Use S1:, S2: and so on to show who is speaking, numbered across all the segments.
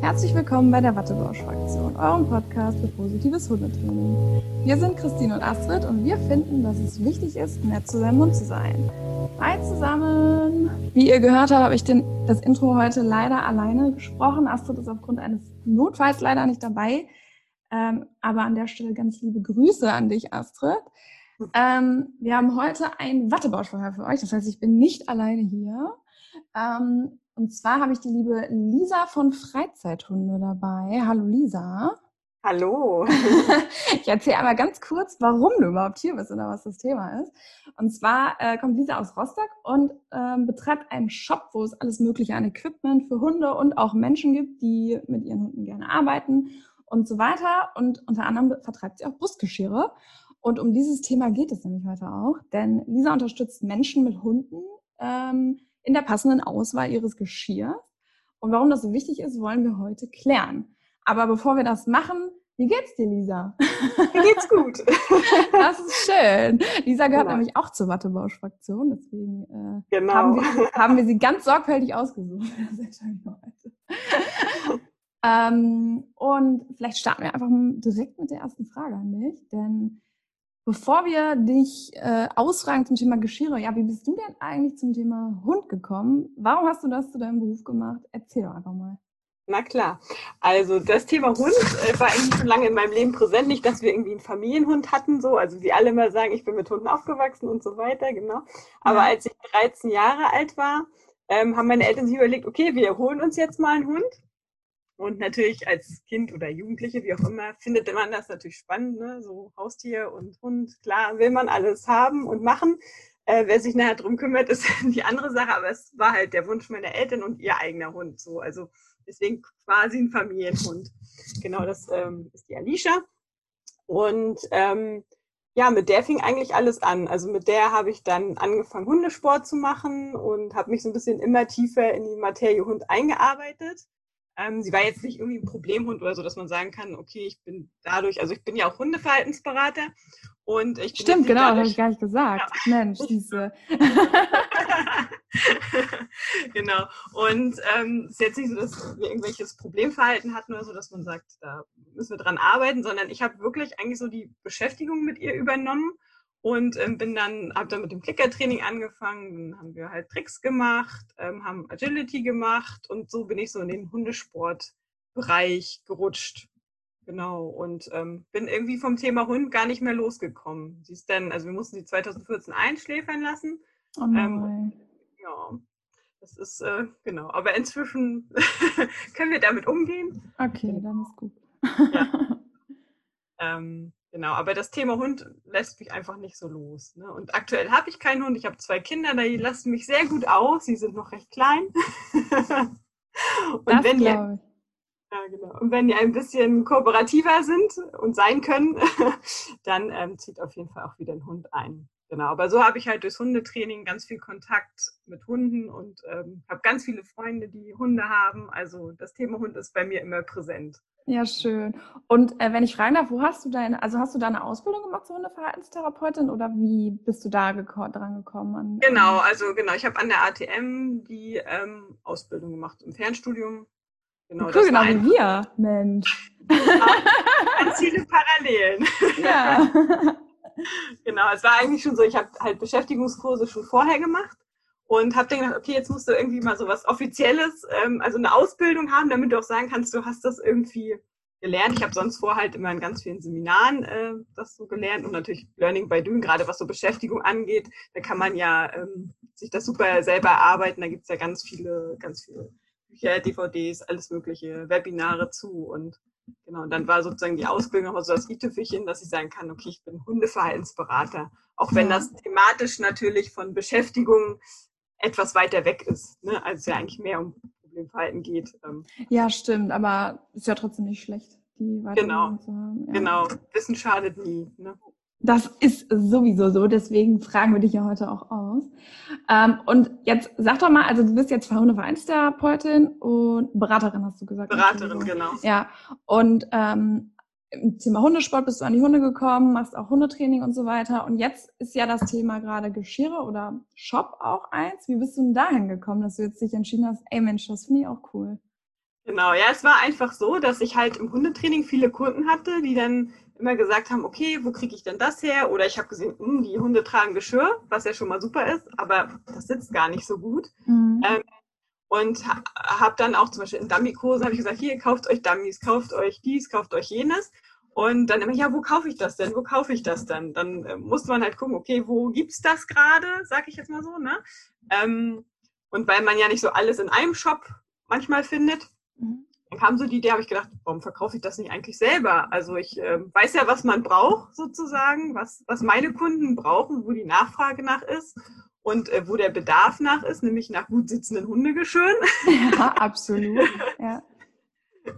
S1: Herzlich willkommen bei der Wattebausch-Fraktion, eurem Podcast für positives Hundetraining. Wir sind Christine und Astrid und wir finden, dass es wichtig ist, nett zu seinem Hund zu sein. Hi zusammen! Wie ihr gehört habt, habe ich den, das Intro heute leider alleine gesprochen. Astrid ist aufgrund eines Notfalls leider nicht dabei. Ähm, aber an der Stelle ganz liebe Grüße an dich, Astrid. Ähm, wir haben heute ein Wattebausch-Verhör für euch. Das heißt, ich bin nicht alleine hier. Ähm, und zwar habe ich die liebe Lisa von Freizeithunde dabei. Hallo Lisa.
S2: Hallo.
S1: ich erzähle einmal ganz kurz, warum du überhaupt hier bist oder was das Thema ist. Und zwar äh, kommt Lisa aus Rostock und ähm, betreibt einen Shop, wo es alles Mögliche an Equipment für Hunde und auch Menschen gibt, die mit ihren Hunden gerne arbeiten und so weiter. Und unter anderem vertreibt sie auch Brustgeschirre. Und um dieses Thema geht es nämlich heute auch, denn Lisa unterstützt Menschen mit Hunden ähm, in der passenden Auswahl ihres Geschirrs. Und warum das so wichtig ist, wollen wir heute klären. Aber bevor wir das machen, wie geht's dir, Lisa?
S2: Mir geht's gut.
S1: Das ist schön. Lisa gehört genau. nämlich auch zur Wattebausch-Fraktion, deswegen äh, genau. haben, wir, haben wir sie ganz sorgfältig ausgesucht. ähm, und vielleicht starten wir einfach direkt mit der ersten Frage an dich, denn Bevor wir dich äh, ausfragen zum Thema Geschirre, ja, wie bist du denn eigentlich zum Thema Hund gekommen? Warum hast du das zu deinem Beruf gemacht? Erzähl doch einfach mal.
S2: Na klar. Also das Thema Hund äh, war eigentlich schon lange in meinem Leben präsent. Nicht, dass wir irgendwie einen Familienhund hatten, so. Also wie alle immer sagen, ich bin mit Hunden aufgewachsen und so weiter, genau. Aber ja. als ich 13 Jahre alt war, ähm, haben meine Eltern sich überlegt, okay, wir holen uns jetzt mal einen Hund. Und natürlich als Kind oder Jugendliche, wie auch immer, findet man das natürlich spannend, ne? so Haustier und Hund. Klar, will man alles haben und machen. Äh, wer sich nachher drum kümmert, ist die andere Sache, aber es war halt der Wunsch meiner Eltern und ihr eigener Hund. So, also deswegen quasi ein Familienhund. Genau, das ähm, ist die Alicia. Und ähm, ja, mit der fing eigentlich alles an. Also mit der habe ich dann angefangen, Hundesport zu machen und habe mich so ein bisschen immer tiefer in die Materie Hund eingearbeitet. Ähm, sie war jetzt nicht irgendwie ein Problemhund oder so, dass man sagen kann, okay, ich bin dadurch, also ich bin ja auch Hundeverhaltensberater und ich
S1: Stimmt, genau, dadurch, habe ich gar nicht gesagt. Ja. Mensch, diese.
S2: genau. Und ähm, es ist jetzt nicht so, dass wir irgendwelches Problemverhalten hatten oder so, dass man sagt, da müssen wir dran arbeiten, sondern ich habe wirklich eigentlich so die Beschäftigung mit ihr übernommen und ähm, bin dann, habe dann mit dem Klickertraining angefangen, dann haben wir halt Tricks gemacht, ähm, haben Agility gemacht und so bin ich so in den Hundesportbereich gerutscht. Genau, und ähm, bin irgendwie vom Thema Hund gar nicht mehr losgekommen. Sie ist dann, also wir mussten sie 2014 einschläfern lassen.
S1: Oh ähm,
S2: ja, das ist, äh, genau, aber inzwischen können wir damit umgehen.
S1: Okay, dann ist gut.
S2: ja. ähm, Genau, aber das Thema Hund lässt mich einfach nicht so los. Ne? Und aktuell habe ich keinen Hund. Ich habe zwei Kinder, die lassen mich sehr gut aus. Sie sind noch recht klein. und
S1: das
S2: wenn die, ja, genau. Und wenn die ein bisschen kooperativer sind und sein können, dann ähm, zieht auf jeden Fall auch wieder ein Hund ein. Genau, aber so habe ich halt durchs Hundetraining ganz viel Kontakt mit Hunden und ähm, habe ganz viele Freunde, die Hunde haben. Also das Thema Hund ist bei mir immer präsent.
S1: Ja, schön. Und äh, wenn ich fragen darf, wo hast du deine, also hast du da eine Ausbildung gemacht zur Hundeverhaltenstherapeutin oder wie bist du da geko dran gekommen? An,
S2: genau, also genau, ich habe an der ATM die ähm, Ausbildung gemacht im Fernstudium.
S1: Genau, cool, genau wie wir, Mensch.
S2: Ganz viele Parallelen.
S1: Ja.
S2: genau, es war eigentlich schon so, ich habe halt Beschäftigungskurse schon vorher gemacht und habe dann gedacht, okay, jetzt musst du irgendwie mal so was Offizielles, ähm, also eine Ausbildung haben, damit du auch sagen kannst, du hast das irgendwie gelernt. Ich habe sonst vorher halt immer in ganz vielen Seminaren äh, das so gelernt und natürlich Learning by Doing, gerade was so Beschäftigung angeht, da kann man ja ähm, sich das super selber erarbeiten. Da gibt's ja ganz viele, ganz viele Bücher, DVDs, alles mögliche, Webinare zu und genau, und dann war sozusagen die Ausbildung nochmal so das i-Tüpfelchen, dass ich sagen kann, okay, ich bin Hundeverhaltensberater. Auch wenn das thematisch natürlich von Beschäftigung etwas weiter weg ist, ne? als es ja eigentlich mehr um Problemverhalten geht.
S1: Ähm. Ja, stimmt, aber ist ja trotzdem nicht schlecht, die
S2: Genau, zu haben. Ja. genau. Wissen schadet nie. Ne?
S1: Das ist sowieso so, deswegen fragen wir dich ja heute auch aus. Ähm, und jetzt sag doch mal, also du bist jetzt Verhundevereinstherapeutin und Beraterin, hast du gesagt.
S2: Beraterin, genau.
S1: Ja, und ähm, im Thema Hundesport bist du an die Hunde gekommen, machst auch Hundetraining und so weiter. Und jetzt ist ja das Thema gerade Geschirre oder Shop auch eins. Wie bist du denn dahin gekommen, dass du jetzt dich entschieden hast, ey Mensch, das finde ich auch cool?
S2: Genau, ja, es war einfach so, dass ich halt im Hundetraining viele Kunden hatte, die dann immer gesagt haben, okay, wo kriege ich denn das her? Oder ich habe gesehen, mh, hm, die Hunde tragen Geschirr, was ja schon mal super ist, aber das sitzt gar nicht so gut. Mhm. Ähm, und ha habe dann auch zum Beispiel in Dummy-Kursen habe ich gesagt, hier, kauft euch Dummies, kauft euch dies, kauft euch jenes. Und dann immer, ja, wo kaufe ich das denn? Wo kaufe ich das denn? Dann äh, musste man halt gucken, okay, wo gibt's das gerade, sag ich jetzt mal so, ne? Ähm, und weil man ja nicht so alles in einem Shop manchmal findet, mhm. dann kam so die Idee, habe ich gedacht, warum verkaufe ich das nicht eigentlich selber? Also ich äh, weiß ja, was man braucht sozusagen, was, was meine Kunden brauchen, wo die Nachfrage nach ist und äh, wo der Bedarf nach ist, nämlich nach gut sitzenden Hundegeschirren.
S1: Ja, absolut. Ja.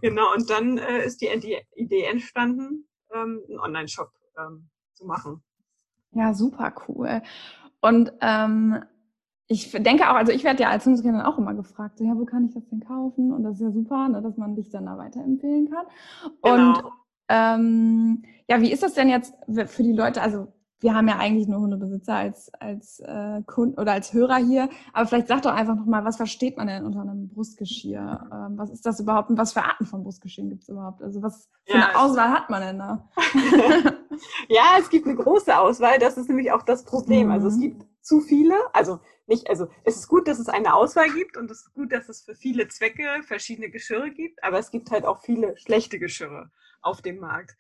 S2: genau, und dann äh, ist die, Idee entstanden, ähm, einen Online-Shop ähm, zu machen.
S1: Ja, super cool. Und ähm, ich denke auch, also ich werde ja als Hundetrainer auch immer gefragt, so, ja, wo kann ich das denn kaufen? Und das ist ja super, ne, dass man dich dann da weiterempfehlen kann. Genau. Und ähm, ja, wie ist das denn jetzt für die Leute? Also wir haben ja eigentlich nur Hundebesitzer als, als äh, Kunden oder als Hörer hier. Aber vielleicht sag doch einfach nochmal, was versteht man denn unter einem Brustgeschirr? Ähm, was ist das überhaupt und was für Arten von Brustgeschirren gibt es überhaupt? Also was für ja, eine Auswahl hat man denn da?
S2: ja, es gibt eine große Auswahl. Das ist nämlich auch das Problem. Mhm. Also es mhm. gibt zu viele. Also nicht, also es ist gut, dass es eine Auswahl gibt und es ist gut, dass es für viele Zwecke verschiedene Geschirre gibt. Aber es gibt halt auch viele schlechte Geschirre auf dem Markt.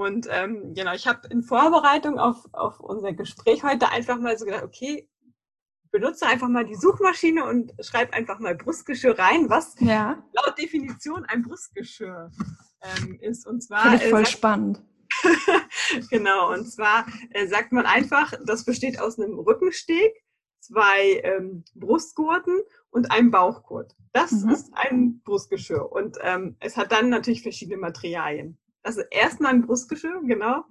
S2: Und ähm, genau, ich habe in Vorbereitung auf, auf unser Gespräch heute einfach mal so gedacht, okay, benutze einfach mal die Suchmaschine und schreib einfach mal Brustgeschirr rein, was ja. laut Definition ein Brustgeschirr ähm, ist. Und zwar.
S1: Finde ich voll äh, spannend.
S2: genau, und zwar äh, sagt man einfach, das besteht aus einem Rückensteg, zwei ähm, Brustgurten und einem Bauchgurt. Das mhm. ist ein Brustgeschirr. Und ähm, es hat dann natürlich verschiedene Materialien. Also erstmal ein Brustgeschirr, genau.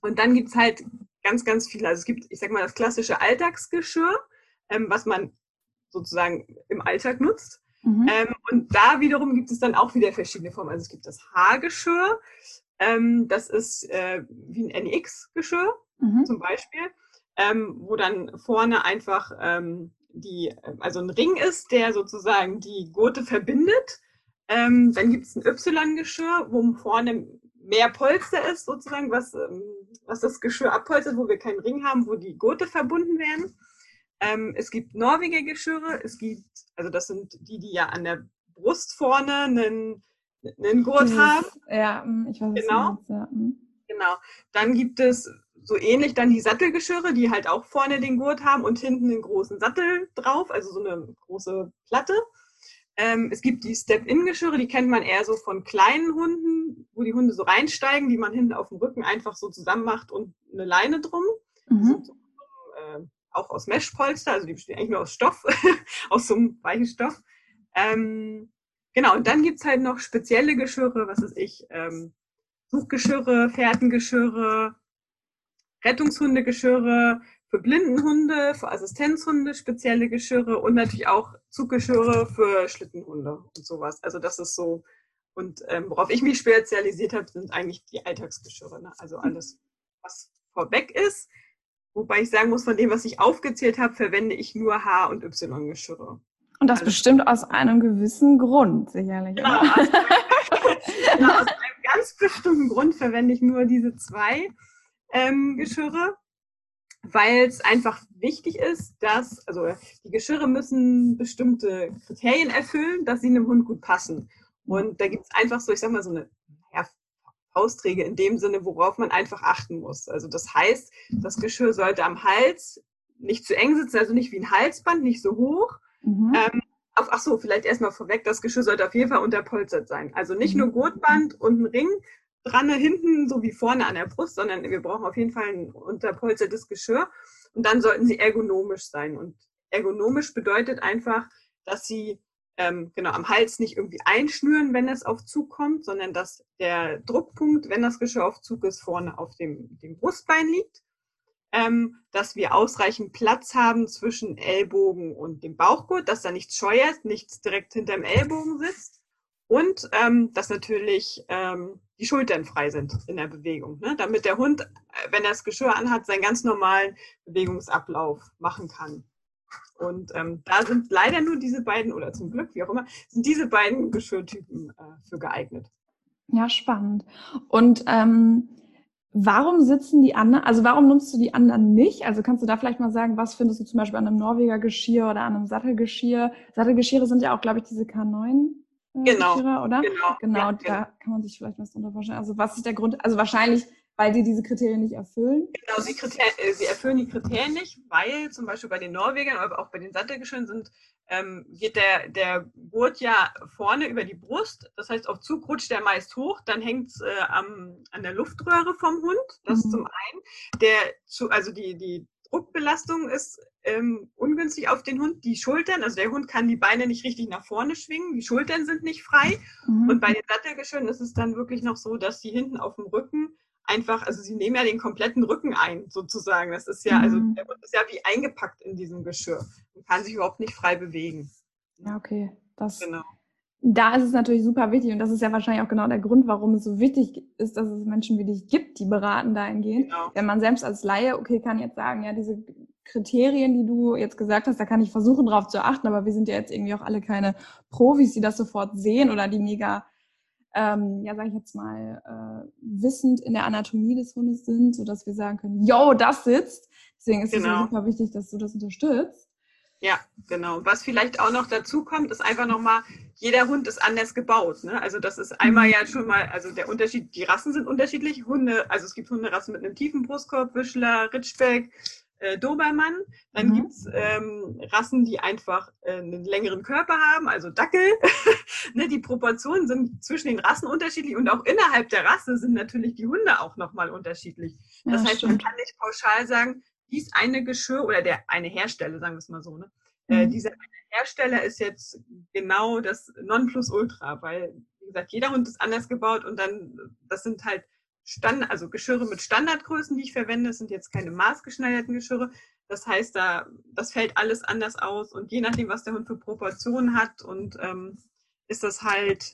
S2: Und dann gibt's halt ganz, ganz viele. Also es gibt, ich sag mal, das klassische Alltagsgeschirr, ähm, was man sozusagen im Alltag nutzt. Mhm. Ähm, und da wiederum gibt es dann auch wieder verschiedene Formen. Also es gibt das Haargeschirr, ähm, das ist äh, wie ein NX-Geschirr mhm. zum Beispiel, ähm, wo dann vorne einfach ähm, die, also ein Ring ist, der sozusagen die Gurte verbindet ähm, dann gibt es ein Y-Geschirr, wo vorne mehr Polster ist, sozusagen, was, ähm, was das Geschirr abpolstert, wo wir keinen Ring haben, wo die Gurte verbunden werden. Ähm, es gibt Norweger Geschirre, es gibt, also das sind die, die ja an der Brust vorne einen, einen Gurt Dieses, haben.
S1: Ja, hm, ich weiß
S2: genau. Meinst, ja. Hm. Genau. Dann gibt es so ähnlich dann die Sattelgeschirre, die halt auch vorne den Gurt haben und hinten einen großen Sattel drauf, also so eine große Platte. Ähm, es gibt die Step-In-Geschirre, die kennt man eher so von kleinen Hunden, wo die Hunde so reinsteigen, die man hinten auf dem Rücken einfach so zusammen macht und eine Leine drum. Mhm. So, äh, auch aus Meshpolster, also die bestehen eigentlich nur aus Stoff, aus so einem weichen Stoff. Ähm, genau, und dann gibt's halt noch spezielle Geschirre, was ist ich, ähm, Suchgeschirre, Fährtengeschirre, Rettungshundegeschirre, für Blindenhunde, für Assistenzhunde spezielle Geschirre und natürlich auch Zuggeschirre für Schlittenhunde und sowas. Also das ist so. Und ähm, worauf ich mich spezialisiert habe, sind eigentlich die Alltagsgeschirre. Ne? Also alles, was vorweg ist. Wobei ich sagen muss, von dem, was ich aufgezählt habe, verwende ich nur H- und Y-Geschirre.
S1: Und das also, bestimmt aus einem gewissen Grund, sicherlich.
S2: Genau, aus einem, genau, aus einem ganz bestimmten Grund verwende ich nur diese zwei ähm, Geschirre weil es einfach wichtig ist, dass, also die Geschirre müssen bestimmte Kriterien erfüllen, dass sie einem Hund gut passen. Und da gibt es einfach so, ich sag mal, so eine ja, Faustregel in dem Sinne, worauf man einfach achten muss. Also das heißt, das Geschirr sollte am Hals nicht zu eng sitzen, also nicht wie ein Halsband, nicht so hoch. Mhm. Ähm, auf, ach so, vielleicht erstmal vorweg, das Geschirr sollte auf jeden Fall unterpolstert sein. Also nicht mhm. nur Gurtband und ein Ring, dran hinten, so wie vorne an der Brust, sondern wir brauchen auf jeden Fall ein unterpolstertes Geschirr. Und dann sollten sie ergonomisch sein. Und ergonomisch bedeutet einfach, dass sie ähm, genau am Hals nicht irgendwie einschnüren, wenn es auf Zug kommt, sondern dass der Druckpunkt, wenn das Geschirr auf Zug ist, vorne auf dem, dem Brustbein liegt. Ähm, dass wir ausreichend Platz haben zwischen Ellbogen und dem Bauchgurt, dass da nichts scheuert, nichts direkt hinterm Ellbogen sitzt. Und ähm, dass natürlich ähm, die Schultern frei sind in der Bewegung, ne? damit der Hund, äh, wenn er das Geschirr anhat, seinen ganz normalen Bewegungsablauf machen kann. Und ähm, da sind leider nur diese beiden, oder zum Glück, wie auch immer, sind diese beiden Geschirrtypen äh, für geeignet.
S1: Ja, spannend. Und ähm, warum sitzen die anderen, also warum nutzt du die anderen nicht? Also kannst du da vielleicht mal sagen, was findest du zum Beispiel an einem Norweger Geschirr oder an einem Sattelgeschirr? Sattelgeschirre sind ja auch, glaube ich, diese K9.
S2: Genau.
S1: Geschirre, oder?
S2: Genau.
S1: Genau, ja, da genau. kann man sich vielleicht was drunter vorstellen. Also was ist der Grund? Also wahrscheinlich weil die diese Kriterien nicht erfüllen?
S2: Genau, sie, äh, sie, erfüllen die Kriterien nicht, weil zum Beispiel bei den Norwegern, aber auch bei den Sattelgeschirren sind, ähm, geht der, der Gurt ja vorne über die Brust. Das heißt, auf Zug rutscht der meist hoch, dann hängt es äh, an der Luftröhre vom Hund. Das mhm. zum einen. Der, zu, also die, die Druckbelastung ist ähm, ungünstig auf den Hund. Die Schultern, also der Hund kann die Beine nicht richtig nach vorne schwingen, die Schultern sind nicht frei. Mhm. Und bei den Sattelgeschirren ist es dann wirklich noch so, dass sie hinten auf dem Rücken einfach, also sie nehmen ja den kompletten Rücken ein, sozusagen. Das ist ja, also mhm. der Hund ist ja wie eingepackt in diesem Geschirr und kann sich überhaupt nicht frei bewegen.
S1: Ja, okay. Das, genau. Da ist es natürlich super wichtig und das ist ja wahrscheinlich auch genau der Grund, warum es so wichtig ist, dass es Menschen wie dich gibt, die beraten dahingehend. Genau. Wenn man selbst als Laie, okay, kann jetzt sagen, ja, diese Kriterien, die du jetzt gesagt hast, da kann ich versuchen, drauf zu achten, aber wir sind ja jetzt irgendwie auch alle keine Profis, die das sofort sehen oder die mega ähm, ja, sage ich jetzt mal, äh, wissend in der Anatomie des Hundes sind, so dass wir sagen können, yo, das sitzt. Deswegen ist genau. es super wichtig, dass du das unterstützt.
S2: Ja, genau. Was vielleicht auch noch dazu kommt, ist einfach nochmal, jeder Hund ist anders gebaut. Ne? Also das ist einmal mhm. ja schon mal, also der Unterschied, die Rassen sind unterschiedlich. Hunde, also es gibt Hunderassen mit einem tiefen Brustkorb, Wischler, Ritschbeck, äh, Dobermann. Dann mhm. gibt's ähm, Rassen, die einfach äh, einen längeren Körper haben, also Dackel. ne, die Proportionen sind zwischen den Rassen unterschiedlich und auch innerhalb der Rasse sind natürlich die Hunde auch nochmal unterschiedlich. Das ja, heißt, stimmt. man kann nicht pauschal sagen, dies eine Geschirr oder der eine Hersteller, sagen wir es mal so, ne? Äh, mhm. Äh, dieser Hersteller ist jetzt genau das Nonplusultra, weil, wie gesagt, jeder Hund ist anders gebaut und dann, das sind halt Stand, also Geschirre mit Standardgrößen, die ich verwende, das sind jetzt keine maßgeschneiderten Geschirre. Das heißt, da, das fällt alles anders aus und je nachdem, was der Hund für Proportionen hat und ähm, ist das halt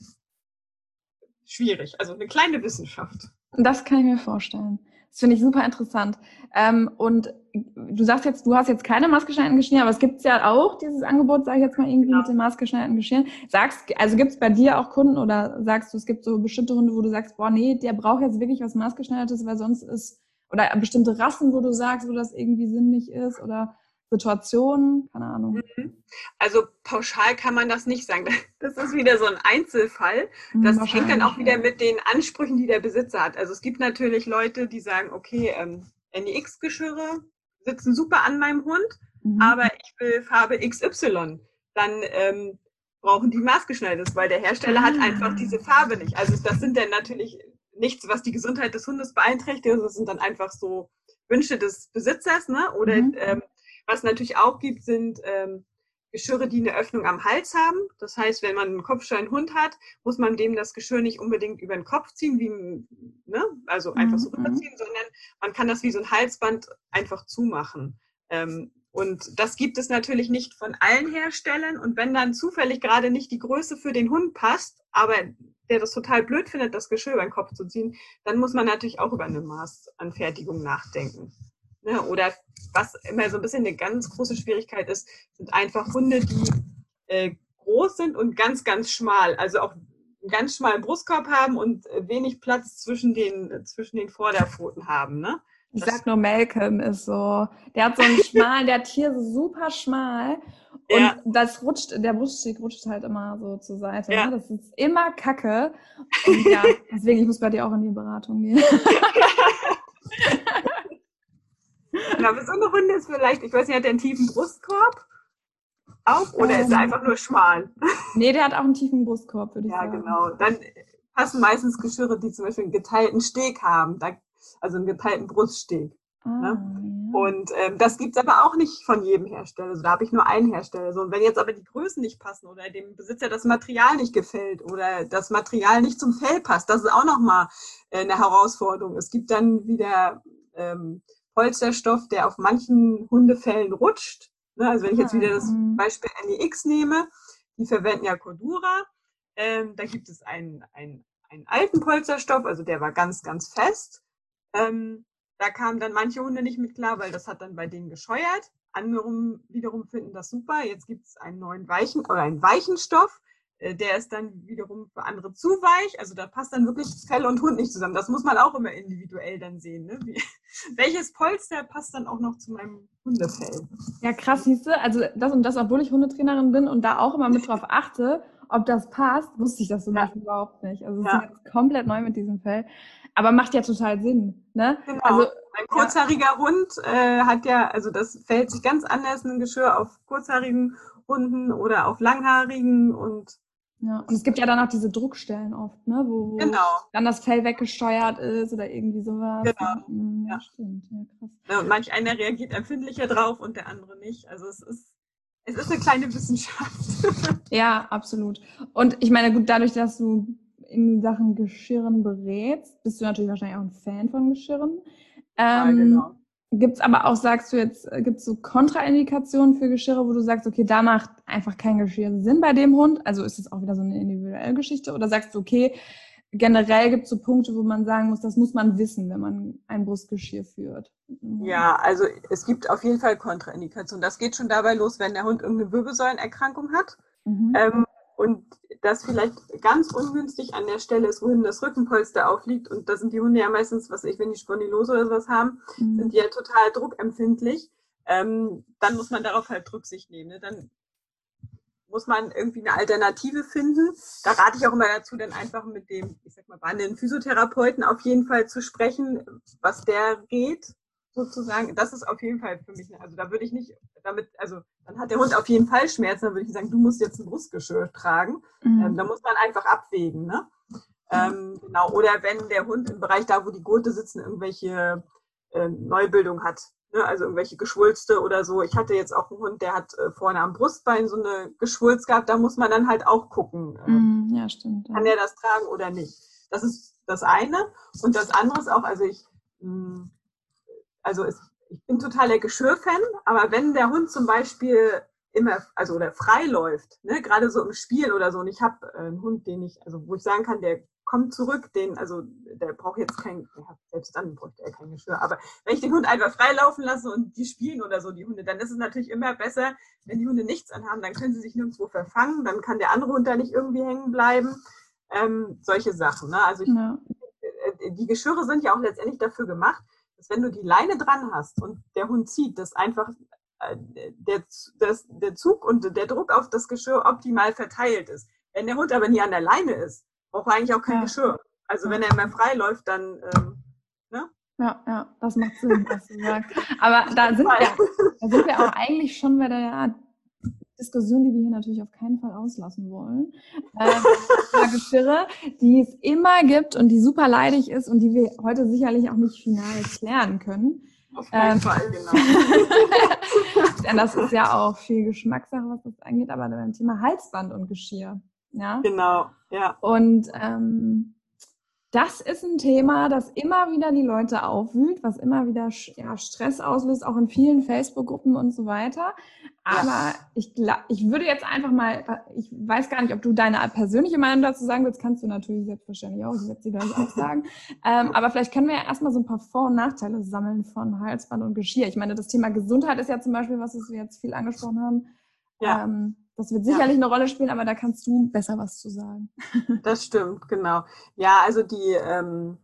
S2: schwierig. Also eine kleine Wissenschaft.
S1: Das kann ich mir vorstellen. Das finde ich super interessant. Ähm, und du sagst jetzt, du hast jetzt keine maßgeschneiderten Geschirr, aber es gibt ja auch dieses Angebot, sage ich jetzt mal irgendwie genau. mit den maßgeschneiderten Geschirren. Sagst, also gibt es bei dir auch Kunden oder sagst du, es gibt so bestimmte Hunde, wo du sagst, boah, nee, der braucht jetzt wirklich was maßgeschneidertes, weil sonst ist, oder bestimmte Rassen, wo du sagst, wo das irgendwie sinnlich ist oder Situationen, keine Ahnung. Mhm.
S2: Also pauschal kann man das nicht sagen. Das ist wieder so ein Einzelfall. Mhm, das hängt dann auch wieder mit den Ansprüchen, die der Besitzer hat. Also es gibt natürlich Leute, die sagen, okay, ähm, NEX-Geschirre sitzen super an meinem Hund, mhm. aber ich will Farbe XY. Dann ähm, brauchen die maßgeschneidertes, weil der Hersteller ah. hat einfach diese Farbe nicht. Also das sind dann natürlich nichts, was die Gesundheit des Hundes beeinträchtigt. Das sind dann einfach so Wünsche des Besitzers, ne? Oder mhm. ähm, was natürlich auch gibt, sind ähm, Geschirre, die eine Öffnung am Hals haben. Das heißt, wenn man einen kopfscheunen Hund hat, muss man dem das Geschirr nicht unbedingt über den Kopf ziehen, wie, ne? also einfach so mhm, rüberziehen, sondern man kann das wie so ein Halsband einfach zumachen. Ähm, und das gibt es natürlich nicht von allen Herstellern. Und wenn dann zufällig gerade nicht die Größe für den Hund passt, aber der das total blöd findet, das Geschirr über den Kopf zu ziehen, dann muss man natürlich auch über eine Maßanfertigung nachdenken. Ne? Oder was immer so ein bisschen eine ganz große Schwierigkeit ist, sind einfach Hunde, die äh, groß sind und ganz, ganz schmal. Also auch einen ganz schmalen Brustkorb haben und äh, wenig Platz zwischen den, zwischen den Vorderpfoten haben. Ne?
S1: Ich sag nur, Malcolm ist so, der hat so einen schmalen, der hat hier super schmal und ja. das rutscht, der Bruststeg rutscht halt immer so zur Seite. Ja. Ne? Das ist immer Kacke. Und ja, deswegen, ich muss bei dir auch in die Beratung gehen.
S2: Genau, gesunde Hunde ist vielleicht, ich weiß nicht, hat der einen tiefen Brustkorb? Auch? Oder ähm, ist er ähm. einfach nur schmal?
S1: Nee, der hat auch einen tiefen Brustkorb, würde ich
S2: ja,
S1: sagen.
S2: Ja, genau. Dann passen meistens Geschirre, die zum Beispiel einen geteilten Steg haben, also einen geteilten Bruststeg. Ah, ne? ja. Und ähm, das gibt's aber auch nicht von jedem Hersteller. Also, da habe ich nur einen Hersteller. So, und wenn jetzt aber die Größen nicht passen oder dem Besitzer das Material nicht gefällt oder das Material nicht zum Fell passt, das ist auch nochmal äh, eine Herausforderung. Es gibt dann wieder ähm, Polsterstoff, der auf manchen Hundefällen rutscht. Ne, also wenn ich jetzt wieder das mhm. Beispiel NEX nehme, die verwenden ja Cordura. Ähm, da gibt es einen, einen, einen alten Polsterstoff, also der war ganz, ganz fest. Ähm, da kamen dann manche Hunde nicht mit klar, weil das hat dann bei denen gescheuert. Andere wiederum finden das super. Jetzt gibt es einen neuen weichen oder einen weichen Stoff. Äh, der ist dann wiederum für andere zu weich. Also da passt dann wirklich Fell und Hund nicht zusammen. Das muss man auch immer individuell dann sehen. Ne? Wie, welches Polster passt dann auch noch zu meinem Hundefell?
S1: Ja, krass, siehst du. Also das und das, obwohl ich Hundetrainerin bin und da auch immer mit drauf achte, ob das passt, wusste ich das zum ja. Beispiel überhaupt nicht. Also es ja. ist jetzt komplett neu mit diesem Fell. Aber macht ja total Sinn. Ne?
S2: Genau. Also, ein kurzhaariger ja. Hund äh, hat ja, also das verhält sich ganz anders in ein Geschirr auf kurzhaarigen Hunden oder auf langhaarigen und
S1: ja, und es gibt ja dann auch diese Druckstellen oft, ne, wo, wo genau. dann das Fell weggesteuert ist oder irgendwie sowas. Genau.
S2: Hm, ja, stimmt. Ja, krass. Manch einer reagiert empfindlicher drauf und der andere nicht. Also es ist, es ist eine kleine Wissenschaft.
S1: ja, absolut. Und ich meine, gut, dadurch, dass du in Sachen Geschirren berätst, bist du natürlich wahrscheinlich auch ein Fan von Geschirren. Ähm, ja, genau. Gibt es aber auch, sagst du jetzt, äh, gibt es so Kontraindikationen für Geschirre, wo du sagst, okay, da macht einfach kein Geschirr Sinn bei dem Hund? Also ist es auch wieder so eine individuelle Geschichte? Oder sagst du, okay, generell gibt es so Punkte, wo man sagen muss, das muss man wissen, wenn man ein Brustgeschirr führt?
S2: Ja, also es gibt auf jeden Fall Kontraindikationen. Das geht schon dabei los, wenn der Hund irgendeine Wirbelsäulenerkrankung hat. Mhm. Ähm, und das vielleicht ganz ungünstig an der Stelle ist, wohin das Rückenpolster aufliegt. Und da sind die Hunde ja meistens, was ich, wenn die Spondylose oder sowas haben, mhm. sind die ja total druckempfindlich. Ähm, dann muss man darauf halt Rücksicht nehmen. Ne? Dann muss man irgendwie eine Alternative finden. Da rate ich auch immer dazu, dann einfach mit dem, ich sag mal, behandelnden Physiotherapeuten auf jeden Fall zu sprechen, was der rät, sozusagen. Das ist auf jeden Fall für mich, also da würde ich nicht damit, also dann hat der Hund auf jeden Fall Schmerzen, dann würde ich sagen, du musst jetzt ein Brustgeschirr tragen. Mhm. Ähm, da muss man einfach abwägen, ne? Ähm, genau. Oder wenn der Hund im Bereich da, wo die Gurte sitzen, irgendwelche äh, Neubildung hat, ne? also irgendwelche Geschwulste oder so. Ich hatte jetzt auch einen Hund, der hat äh, vorne am Brustbein so eine Geschwulst gehabt, da muss man dann halt auch gucken.
S1: Äh, mhm, ja, stimmt.
S2: Kann der das tragen oder nicht? Das ist das eine. Und das andere ist auch, also ich, mh, hm, also es, ich bin totaler Geschirrfan, aber wenn der Hund zum Beispiel immer, also oder frei läuft, ne, gerade so im Spiel oder so, und ich habe einen Hund, den ich, also wo ich sagen kann, der kommt zurück, den, also der braucht jetzt kein, ja, selbst dann bräuchte er kein Geschirr, aber wenn ich den Hund einfach frei laufen lasse und die spielen oder so, die Hunde, dann ist es natürlich immer besser, wenn die Hunde nichts anhaben, dann können sie sich nirgendwo verfangen, dann kann der andere Hund da nicht irgendwie hängen bleiben. Ähm, solche Sachen. Ne? Also ich, ja. Äh, die Geschirre sind ja auch letztendlich dafür gemacht, dass wenn du die Leine dran hast und der Hund zieht, dass einfach äh, der, das, der Zug und der Druck auf das Geschirr optimal verteilt ist. Wenn der Hund aber nie an der Leine ist, braucht er eigentlich auch kein ja. Geschirr. Also wenn er immer frei läuft, dann ähm,
S1: ne? Ja, ja, das macht Sinn, was du sagst. Aber da sind, wir, da sind wir auch eigentlich schon bei der Diskussion, die wir hier natürlich auf keinen Fall auslassen wollen. Äh, Geschirre, die es immer gibt und die super leidig ist und die wir heute sicherlich auch nicht final klären können.
S2: Auf keinen ähm, Fall, genau.
S1: Denn das ist ja auch viel Geschmackssache, was das angeht, aber beim Thema Halsband und Geschirr. Ja?
S2: Genau, ja.
S1: Und ähm, das ist ein Thema, das immer wieder die Leute aufwühlt, was immer wieder ja, Stress auslöst, auch in vielen Facebook-Gruppen und so weiter. Aber ich, ich würde jetzt einfach mal, ich weiß gar nicht, ob du deine persönliche Meinung dazu sagen willst, kannst du natürlich selbstverständlich auch, ich werde sie gleich auch sagen. Ähm, aber vielleicht können wir ja erstmal so ein paar Vor- und Nachteile sammeln von Halsband und Geschirr. Ich meine, das Thema Gesundheit ist ja zum Beispiel, was wir jetzt viel angesprochen haben. Ja. Ähm, das wird sicherlich ja. eine Rolle spielen, aber da kannst du besser was zu sagen.
S2: Das stimmt, genau. Ja, also die, ähm,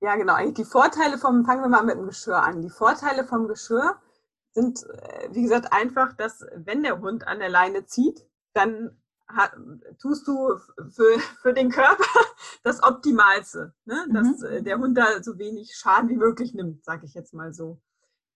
S2: ja genau, eigentlich die Vorteile vom, fangen wir mal mit dem Geschirr an. Die Vorteile vom Geschirr sind, äh, wie gesagt, einfach, dass wenn der Hund an der Leine zieht, dann hat, tust du für, für den Körper das Optimalste, ne? dass mhm. Äh, der Hund da so wenig Schaden wie möglich nimmt, sage ich jetzt mal so.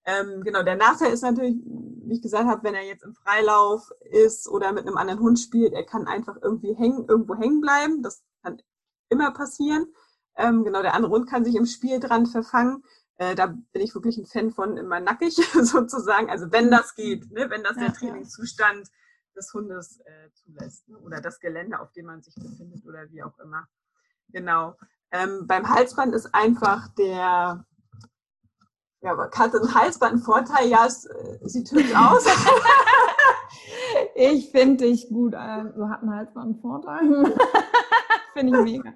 S2: Ähm, genau, der Nachteil ist natürlich, wie ich gesagt habe, wenn er jetzt im Freilauf ist oder mit einem anderen Hund spielt, er kann einfach irgendwie hängen, irgendwo hängen bleiben. Das kann immer passieren. Ähm, genau, der andere Hund kann sich im Spiel dran verfangen. Äh, da bin ich wirklich ein Fan von immer nackig sozusagen. Also wenn das geht, ne? wenn das der Trainingszustand des Hundes äh, zulässt ne? oder das Gelände, auf dem man sich befindet oder wie auch immer. Genau. Ähm, beim Halsband ist einfach der ja, aber hat ein Halsband einen Vorteil? Ja, es äh, sieht hübsch aus.
S1: ich finde dich gut. Also hat ein Halsband einen Vorteil. finde ich mega.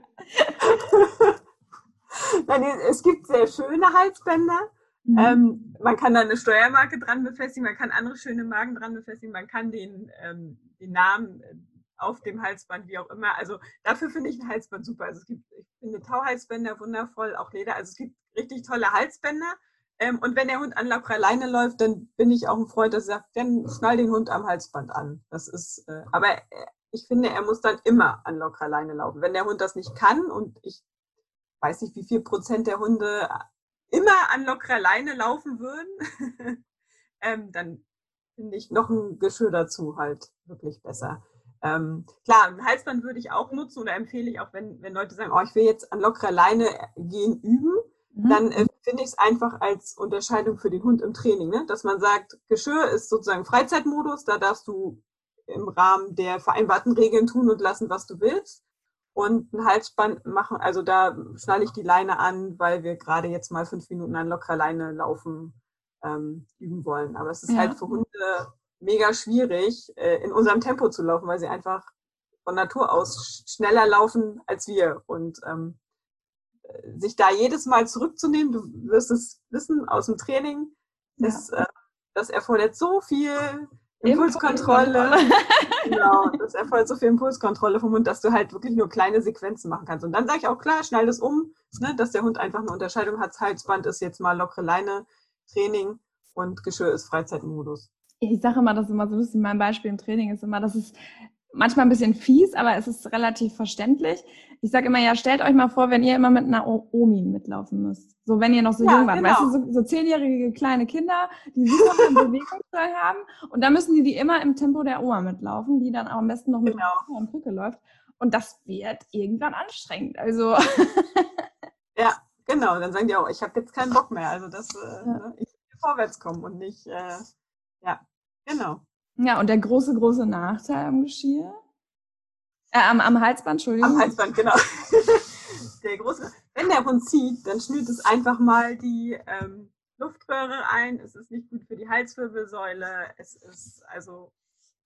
S2: Nein, es gibt sehr schöne Halsbänder. Mhm. Ähm, man kann da eine Steuermarke dran befestigen, man kann andere schöne Marken dran befestigen, man kann den, ähm, den Namen äh, auf dem Halsband, wie auch immer. Also dafür finde ich ein Halsband super. Also es gibt, ich finde Tauhalsbänder wundervoll, auch Leder. Also es gibt richtig tolle Halsbänder. Ähm, und wenn der Hund an locker Leine läuft, dann bin ich auch ein Freund, der sagt, dann schnall den Hund am Halsband an. Das ist, äh, aber äh, ich finde, er muss dann immer an lockerer Leine laufen. Wenn der Hund das nicht kann und ich weiß nicht, wie viel Prozent der Hunde immer an lockerer Leine laufen würden, ähm, dann finde ich noch ein Geschirr dazu halt wirklich besser. Ähm, klar, ein Halsband würde ich auch nutzen oder empfehle ich auch, wenn, wenn Leute sagen, oh, ich will jetzt an lockerer Leine gehen üben, mhm. dann äh, finde ich es einfach als Unterscheidung für den Hund im Training, ne? dass man sagt, Geschirr ist sozusagen Freizeitmodus, da darfst du im Rahmen der vereinbarten Regeln tun und lassen, was du willst. Und ein Halsband machen, also da schnalle ich die Leine an, weil wir gerade jetzt mal fünf Minuten an lockerer Leine laufen ähm, üben wollen. Aber es ist ja. halt für Hunde mega schwierig, äh, in unserem Tempo zu laufen, weil sie einfach von Natur aus schneller laufen als wir. Und ähm, sich da jedes Mal zurückzunehmen, du wirst es wissen aus dem Training, ja. ist, äh, das erfordert so viel Impulskontrolle. genau, das erfordert so viel Impulskontrolle vom Hund, dass du halt wirklich nur kleine Sequenzen machen kannst. Und dann sage ich auch klar, schnall das um, ne, dass der Hund einfach eine Unterscheidung hat. Halsband ist jetzt mal lockere Leine, Training und Geschirr ist Freizeitmodus.
S1: Ich sage immer, das ist immer so ein bisschen mein Beispiel im Training ist immer, dass es manchmal ein bisschen fies, aber es ist relativ verständlich. Ich sage immer, ja, stellt euch mal vor, wenn ihr immer mit einer Omi mitlaufen müsst. So, wenn ihr noch so ja, jung wart. Genau. Weißt du, so, so zehnjährige kleine Kinder, die super viel Bewegungsdrang haben. Und da müssen die die immer im Tempo der Oma mitlaufen, die dann auch am besten noch mit genau. der Brücke läuft. Und das wird irgendwann anstrengend. Also.
S2: ja, genau. Dann sagen die auch, ich habe jetzt keinen Bock mehr. Also das, äh, ja. Ne, ich will vorwärts kommen und nicht, äh, ja, genau.
S1: Ja, und der große, große Nachteil am Geschirr? Äh, am, am Halsband, Entschuldigung.
S2: Am Halsband, genau. der große, wenn der Hund zieht, dann schnürt es einfach mal die ähm, Luftröhre ein. Es ist nicht gut für die Halswirbelsäule. Es ist also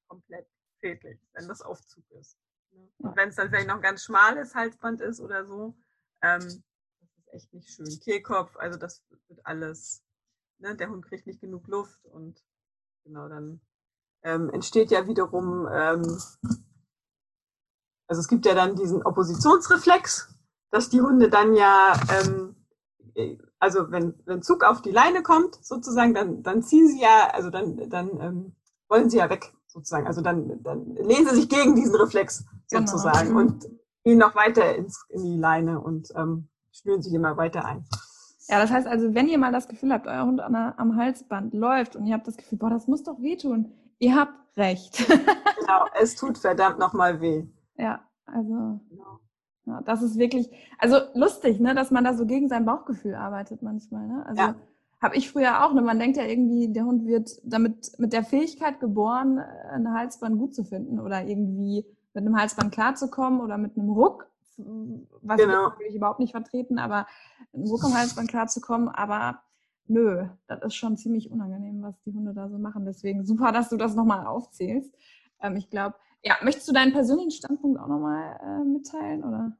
S2: komplett schädlich, wenn das Aufzug ist. Ne? Und wenn es dann vielleicht noch ein ganz schmales Halsband ist oder so, ähm, das ist echt nicht schön. Kehlkopf, also das wird alles, ne? der Hund kriegt nicht genug Luft und genau dann ähm, entsteht ja wiederum, ähm, also es gibt ja dann diesen Oppositionsreflex, dass die Hunde dann ja, ähm, äh, also wenn, wenn Zug auf die Leine kommt, sozusagen, dann, dann ziehen sie ja, also dann, dann ähm, wollen sie ja weg, sozusagen. Also dann, dann lehnen sie sich gegen diesen Reflex genau. sozusagen genau. und gehen noch weiter ins, in die Leine und ähm, spüren sich immer weiter ein.
S1: Ja, das heißt also, wenn ihr mal das Gefühl habt, euer Hund an der, am Halsband läuft und ihr habt das Gefühl, boah, das muss doch wehtun, ihr habt recht.
S2: genau, es tut verdammt nochmal weh.
S1: Ja, also genau. ja, das ist wirklich, also lustig, ne, dass man da so gegen sein Bauchgefühl arbeitet manchmal. Ne? Also ja. habe ich früher auch, ne, man denkt ja irgendwie, der Hund wird damit mit der Fähigkeit geboren, ein Halsband gut zu finden oder irgendwie mit einem Halsband klarzukommen oder mit einem Ruck, was genau. ich überhaupt nicht vertreten, aber mit einem Ruck am Halsband klarzukommen, aber nö, das ist schon ziemlich unangenehm, was die Hunde da so machen. Deswegen super, dass du das nochmal aufzählst. Ähm, ich glaube, ja, möchtest du deinen persönlichen Standpunkt auch nochmal äh, mitteilen, oder?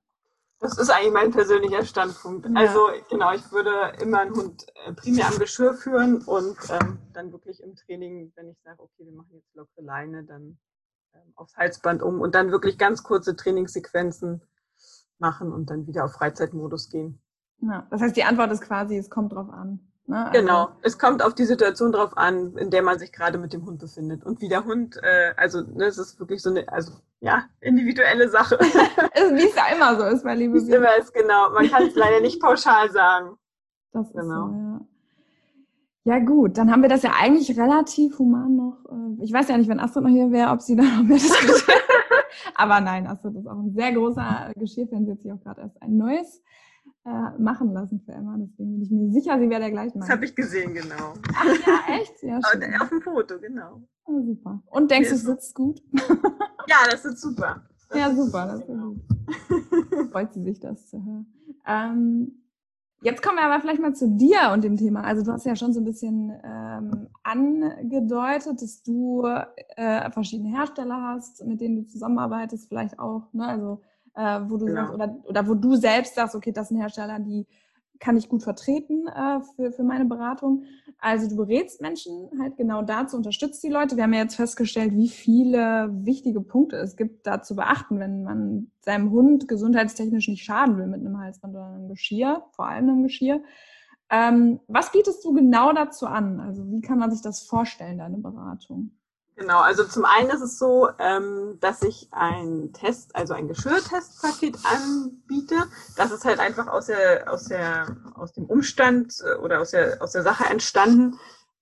S2: Das ist eigentlich mein persönlicher Standpunkt. Ja. Also genau, ich würde immer einen Hund äh, primär am Geschirr führen und ähm, dann wirklich im Training, wenn ich sage, okay, wir machen jetzt lockere Leine, dann ähm, aufs Halsband um und dann wirklich ganz kurze Trainingssequenzen machen und dann wieder auf Freizeitmodus gehen.
S1: Ja, das heißt, die Antwort ist quasi, es kommt drauf an.
S2: Ne? Also genau, es kommt auf die Situation drauf an, in der man sich gerade mit dem Hund befindet. Und wie der Hund, äh, also ne, es ist wirklich so eine, also ja, individuelle Sache.
S1: wie es ja immer so ist, mein Liebe. Wie
S2: es immer ist, genau. Man kann es leider nicht pauschal sagen.
S1: Das genau. ist so, ja. Ja gut, dann haben wir das ja eigentlich relativ human noch. Äh, ich weiß ja nicht, wenn Astrid noch hier wäre, ob sie da noch mehr diskutiert. Aber nein, Astrid ist auch ein sehr großer Geschirrfan. Sie hat sich auch gerade erst ein neues äh, machen lassen für Emma. Deswegen bin ich mir sicher, sie wäre der gleiche
S2: Mann. Das habe ich gesehen, genau.
S1: Ach ja, echt? Ja,
S2: schön. Auf dem Foto, genau.
S1: Oh, super. Und denkst du, es sitzt gut?
S2: ja, das sitzt super.
S1: Das ja, super. Das genau. gut. Freut sie sich, das zu hören. Ähm, jetzt kommen wir aber vielleicht mal zu dir und dem Thema. Also du hast ja schon so ein bisschen ähm, angedeutet, dass du äh, verschiedene Hersteller hast, mit denen du zusammenarbeitest, vielleicht auch. Ne? Also äh, wo du genau. sagst, oder, oder wo du selbst sagst, okay, das sind Hersteller, die kann ich gut vertreten äh, für, für meine Beratung. Also du berätst Menschen halt genau dazu, unterstützt die Leute. Wir haben ja jetzt festgestellt, wie viele wichtige Punkte es gibt, da zu beachten, wenn man seinem Hund gesundheitstechnisch nicht schaden will mit einem Halsband oder einem Geschirr, vor allem einem Geschirr. Ähm, was bietest du genau dazu an? Also wie kann man sich das vorstellen, deine Beratung?
S2: Genau, also zum einen ist es so, ähm, dass ich ein Test, also ein Geschirrtestpaket anbiete. Das ist halt einfach aus der, aus der, aus dem Umstand äh, oder aus der, aus der Sache entstanden,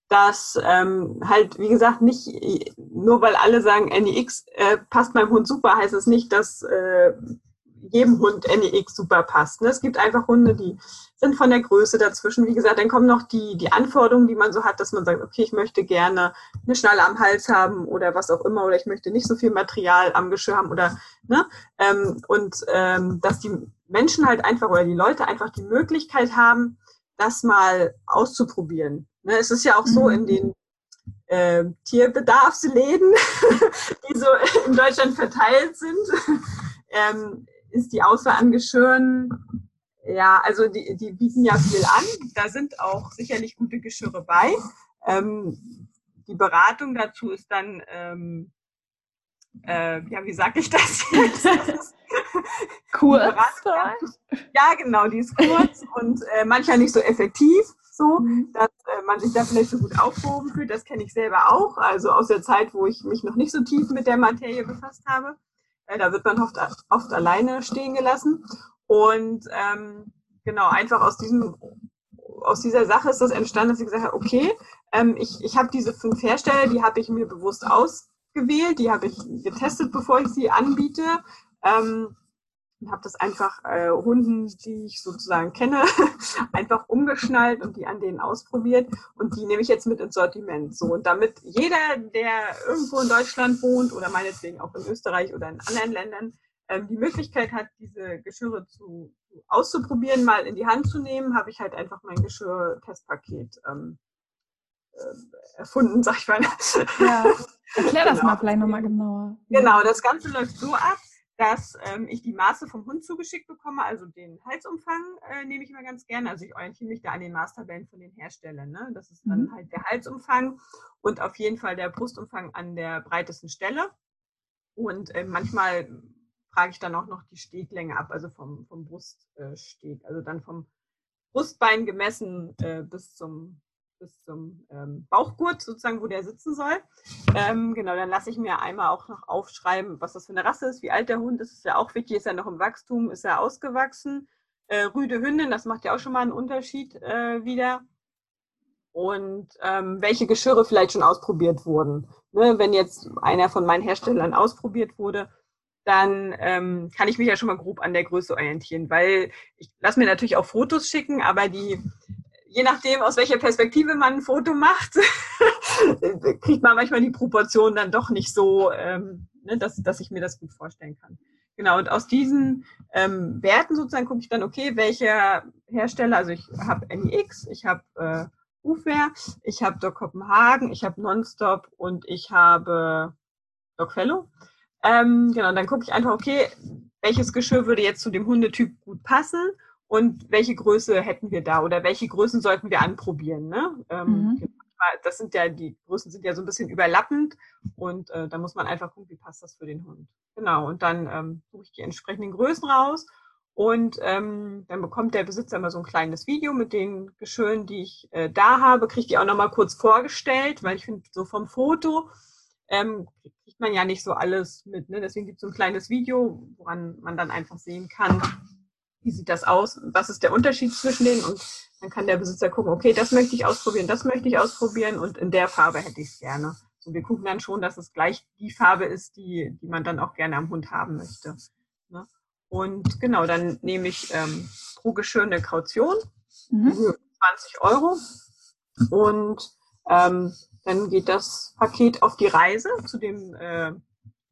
S2: dass ähm, halt, wie gesagt, nicht nur weil alle sagen, NEX äh, passt meinem Hund super, heißt es nicht, dass äh, jedem Hund NEX super passt. Ne? Es gibt einfach Hunde, die sind von der Größe dazwischen. Wie gesagt, dann kommen noch die, die Anforderungen, die man so hat, dass man sagt, okay, ich möchte gerne eine Schnalle am Hals haben oder was auch immer, oder ich möchte nicht so viel Material am Geschirr haben oder, ne? Ähm, und ähm, dass die Menschen halt einfach oder die Leute einfach die Möglichkeit haben, das mal auszuprobieren. Ne? Es ist ja auch so mhm. in den äh, Tierbedarfsläden, die so in Deutschland verteilt sind, ähm, ist die Auswahl an Geschirren, ja, also die, die bieten ja viel an. Da sind auch sicherlich gute Geschirre bei. Ähm, die Beratung dazu ist dann, ähm, äh, ja, wie sage ich das jetzt?
S1: kurz.
S2: ja, genau, die ist kurz und äh, manchmal nicht so effektiv, so, mhm. dass äh, man sich da vielleicht so gut aufgehoben fühlt. Das kenne ich selber auch, also aus der Zeit, wo ich mich noch nicht so tief mit der Materie befasst habe. Da wird man oft, oft alleine stehen gelassen. Und ähm, genau, einfach aus diesem, aus dieser Sache ist das entstanden, dass ich gesagt habe, okay, ähm, ich, ich habe diese fünf Hersteller, die habe ich mir bewusst ausgewählt, die habe ich getestet, bevor ich sie anbiete. Ähm, und habe das einfach äh, Hunden, die ich sozusagen kenne, einfach umgeschnallt und die an denen ausprobiert und die nehme ich jetzt mit ins Sortiment. So und damit jeder, der irgendwo in Deutschland wohnt oder meinetwegen auch in Österreich oder in anderen Ländern ähm, die Möglichkeit hat, diese Geschirre zu, auszuprobieren, mal in die Hand zu nehmen, habe ich halt einfach mein Geschirr-Testpaket ähm, äh, erfunden, sag ich mal.
S1: Ja, erklär das genau. mal vielleicht nochmal genauer.
S2: Genau, das Ganze läuft so ab, dass ähm, ich die Maße vom Hund zugeschickt bekomme, also den Halsumfang äh, nehme ich immer ganz gerne. Also ich orientiere mich da an den Maßtabellen von den Herstellern. Ne? Das ist dann mhm. halt der Halsumfang und auf jeden Fall der Brustumfang an der breitesten Stelle. Und äh, manchmal frage ich dann auch noch die Steglänge ab, also vom, vom Bruststeg, also dann vom Brustbein gemessen äh, bis zum, bis zum ähm, Bauchgurt sozusagen, wo der sitzen soll. Ähm, genau, dann lasse ich mir einmal auch noch aufschreiben, was das für eine Rasse ist, wie alt der Hund ist, ist ja auch wichtig, ist er noch im Wachstum, ist er ausgewachsen. Äh, Rüde Hündin, das macht ja auch schon mal einen Unterschied äh, wieder. Und ähm, welche Geschirre vielleicht schon ausprobiert wurden. Ne, wenn jetzt einer von meinen Herstellern ausprobiert wurde, dann ähm, kann ich mich ja schon mal grob an der Größe orientieren, weil ich lasse mir natürlich auch Fotos schicken, aber die, je nachdem, aus welcher Perspektive man ein Foto macht, kriegt man manchmal die Proportionen dann doch nicht so, ähm, ne, dass, dass ich mir das gut vorstellen kann. Genau, und aus diesen ähm, Werten sozusagen gucke ich dann, okay, welcher Hersteller, also ich habe NEX, ich habe äh, Ufwear, ich habe Doc Kopenhagen, ich habe Nonstop und ich habe Doc Fellow. Ähm, genau, dann gucke ich einfach, okay, welches Geschirr würde jetzt zu dem Hundetyp gut passen und welche Größe hätten wir da oder welche Größen sollten wir anprobieren. Ne? Ähm, mhm. Genau, das sind ja, die Größen sind ja so ein bisschen überlappend und äh, da muss man einfach gucken, wie passt das für den Hund. Genau, und dann ähm, suche ich die entsprechenden Größen raus und ähm, dann bekommt der Besitzer immer so ein kleines Video mit den Geschirren, die ich äh, da habe, kriege die auch nochmal kurz vorgestellt, weil ich finde, so vom Foto ähm, kriegt man ja nicht so alles mit. Ne? Deswegen gibt es so ein kleines Video, woran man dann einfach sehen kann, wie sieht das aus, was ist der Unterschied zwischen denen und dann kann der Besitzer gucken, okay, das möchte ich ausprobieren, das möchte ich ausprobieren und in der Farbe hätte ich es gerne. Und wir gucken dann schon, dass es gleich die Farbe ist, die, die man dann auch gerne am Hund haben möchte. Ne? Und genau, dann nehme ich ähm, pro Geschirr eine Kaution, mhm. 20 Euro. Und ähm, dann geht das Paket auf die Reise zu dem äh,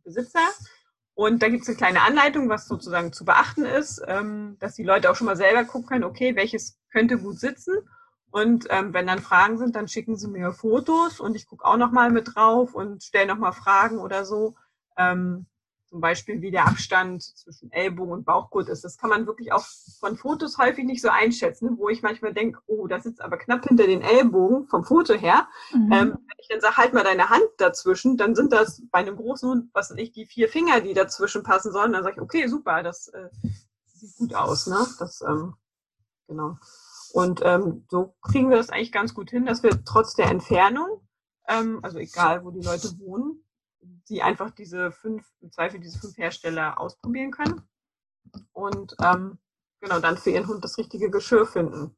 S2: Besitzer. Und da gibt es eine kleine Anleitung, was sozusagen zu beachten ist, ähm, dass die Leute auch schon mal selber gucken können, okay, welches könnte gut sitzen. Und ähm, wenn dann Fragen sind, dann schicken sie mir Fotos und ich gucke auch nochmal mit drauf und stelle nochmal Fragen oder so. Ähm, zum Beispiel wie der Abstand zwischen Ellbogen und Bauchgurt ist. Das kann man wirklich auch von Fotos häufig nicht so einschätzen, wo ich manchmal denke, oh, das sitzt aber knapp hinter den Ellbogen vom Foto her. Mhm. Ähm, wenn ich dann sage, halt mal deine Hand dazwischen, dann sind das bei einem großen Hund, was weiß ich, die vier Finger, die dazwischen passen sollen. Dann sage ich, okay, super, das äh, sieht gut aus. Ne? Das, ähm, genau. Und ähm, so kriegen wir das eigentlich ganz gut hin, dass wir trotz der Entfernung, ähm, also egal wo die Leute wohnen, sie einfach diese fünf, im Zweifel diese fünf Hersteller ausprobieren können und ähm, genau dann für ihren Hund das richtige Geschirr finden.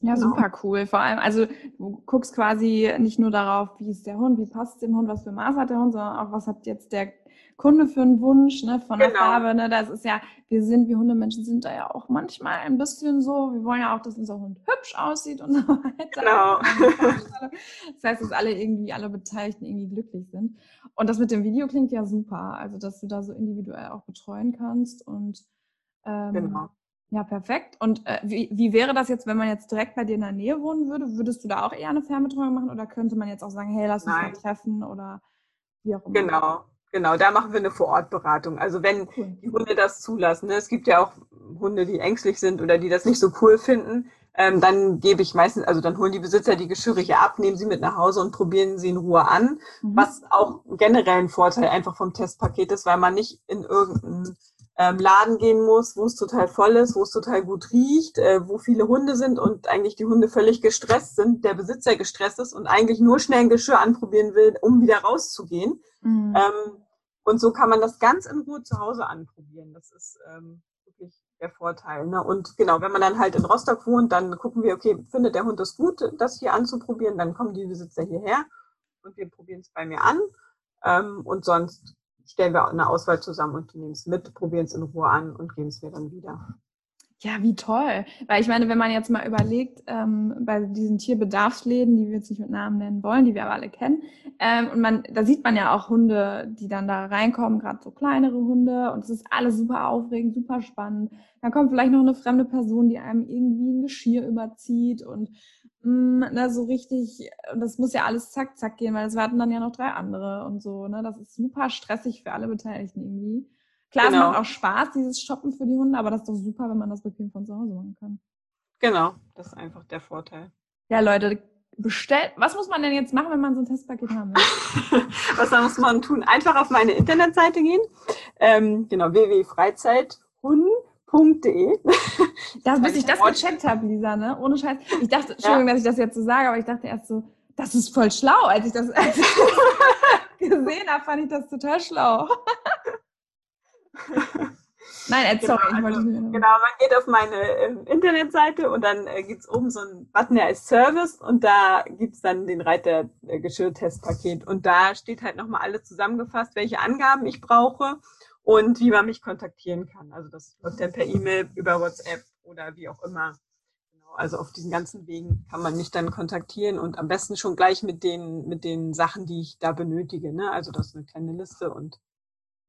S1: Ja, genau. super cool. Vor allem, also du guckst quasi nicht nur darauf, wie ist der Hund, wie passt es dem Hund, was für Maß hat der Hund, sondern auch, was hat jetzt der Kunde für einen Wunsch, ne, von der genau. Farbe, ne, das ist ja, wir sind, wir Hundemenschen sind da ja auch manchmal ein bisschen so, wir wollen ja auch, dass unser Hund hübsch aussieht und so weiter. Genau. Das heißt, dass alle irgendwie, alle Beteiligten irgendwie glücklich sind. Und das mit dem Video klingt ja super, also, dass du da so individuell auch betreuen kannst und, ähm, genau. Ja, perfekt. Und äh, wie, wie wäre das jetzt, wenn man jetzt direkt bei dir in der Nähe wohnen würde? Würdest du da auch eher eine Fernbetreuung machen oder könnte man jetzt auch sagen, hey, lass uns Nein. mal treffen oder wie auch immer?
S2: Genau. Genau, da machen wir eine Vorortberatung. Also wenn die Hunde das zulassen. Ne? Es gibt ja auch Hunde, die ängstlich sind oder die das nicht so cool finden. Ähm, dann gebe ich meistens, also dann holen die Besitzer die Geschirre hier ab, nehmen sie mit nach Hause und probieren sie in Ruhe an. Mhm. Was auch generell ein Vorteil einfach vom Testpaket ist, weil man nicht in irgendeinen ähm, Laden gehen muss, wo es total voll ist, wo es total gut riecht, äh, wo viele Hunde sind und eigentlich die Hunde völlig gestresst sind, der Besitzer gestresst ist und eigentlich nur schnell ein Geschirr anprobieren will, um wieder rauszugehen. Mhm. Ähm, und so kann man das ganz in Ruhe zu Hause anprobieren. Das ist ähm, wirklich der Vorteil. Ne? Und genau, wenn man dann halt in Rostock wohnt, dann gucken wir, okay, findet der Hund es gut, das hier anzuprobieren, dann kommen die Besitzer hierher und wir probieren es bei mir an. Ähm, und sonst stellen wir eine Auswahl zusammen und nehmen es mit, probieren es in Ruhe an und geben es mir dann wieder.
S1: Ja, wie toll. Weil ich meine, wenn man jetzt mal überlegt, ähm, bei diesen Tierbedarfsläden, die wir jetzt nicht mit Namen nennen wollen, die wir aber alle kennen, ähm, und man, da sieht man ja auch Hunde, die dann da reinkommen, gerade so kleinere Hunde, und es ist alles super aufregend, super spannend. Dann kommt vielleicht noch eine fremde Person, die einem irgendwie ein Geschirr überzieht und mh, mm, ne, so richtig, das muss ja alles zack, zack gehen, weil es warten dann ja noch drei andere und so. Ne? Das ist super stressig für alle Beteiligten irgendwie. Klar, genau. es macht auch Spaß, dieses Shoppen für die Hunde, aber das ist doch super, wenn man das bequem von zu Hause machen kann.
S2: Genau, das ist einfach der Vorteil.
S1: Ja, Leute, bestellt. Was muss man denn jetzt machen, wenn man so ein Testpaket haben will?
S2: Was muss man tun? Einfach auf meine Internetseite gehen. Ähm, genau, www.freizeithunden.de.
S1: Das, bis ich das gecheckt habe, Lisa, ne? Ohne Scheiß. Ich dachte, Entschuldigung, ja. dass ich das jetzt so sage, aber ich dachte erst so, das ist voll schlau. Als ich das gesehen habe, fand ich das total schlau. Nein, äh, sorry,
S2: genau, also, Genau, man geht auf meine äh, Internetseite und dann äh, gibt es oben so einen Button, der ist Service und da gibt es dann den Reiter äh, Geschirrtestpaket und da steht halt nochmal alles zusammengefasst, welche Angaben ich brauche und wie man mich kontaktieren kann. Also das läuft dann per E-Mail, über WhatsApp oder wie auch immer. Genau, also auf diesen ganzen Wegen kann man mich dann kontaktieren und am besten schon gleich mit den, mit den Sachen, die ich da benötige. Ne? Also das ist eine kleine Liste und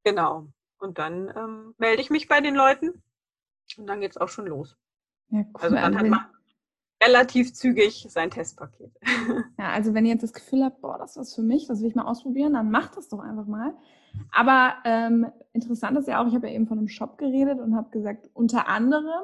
S2: genau. Und dann ähm, melde ich mich bei den Leuten und dann geht es auch schon los. Ja, cool. Also dann hat man relativ zügig sein Testpaket.
S1: Ja, also wenn ihr jetzt das Gefühl habt, boah, das ist was für mich, das will ich mal ausprobieren, dann macht das doch einfach mal. Aber ähm, interessant ist ja auch, ich habe ja eben von einem Shop geredet und habe gesagt, unter anderem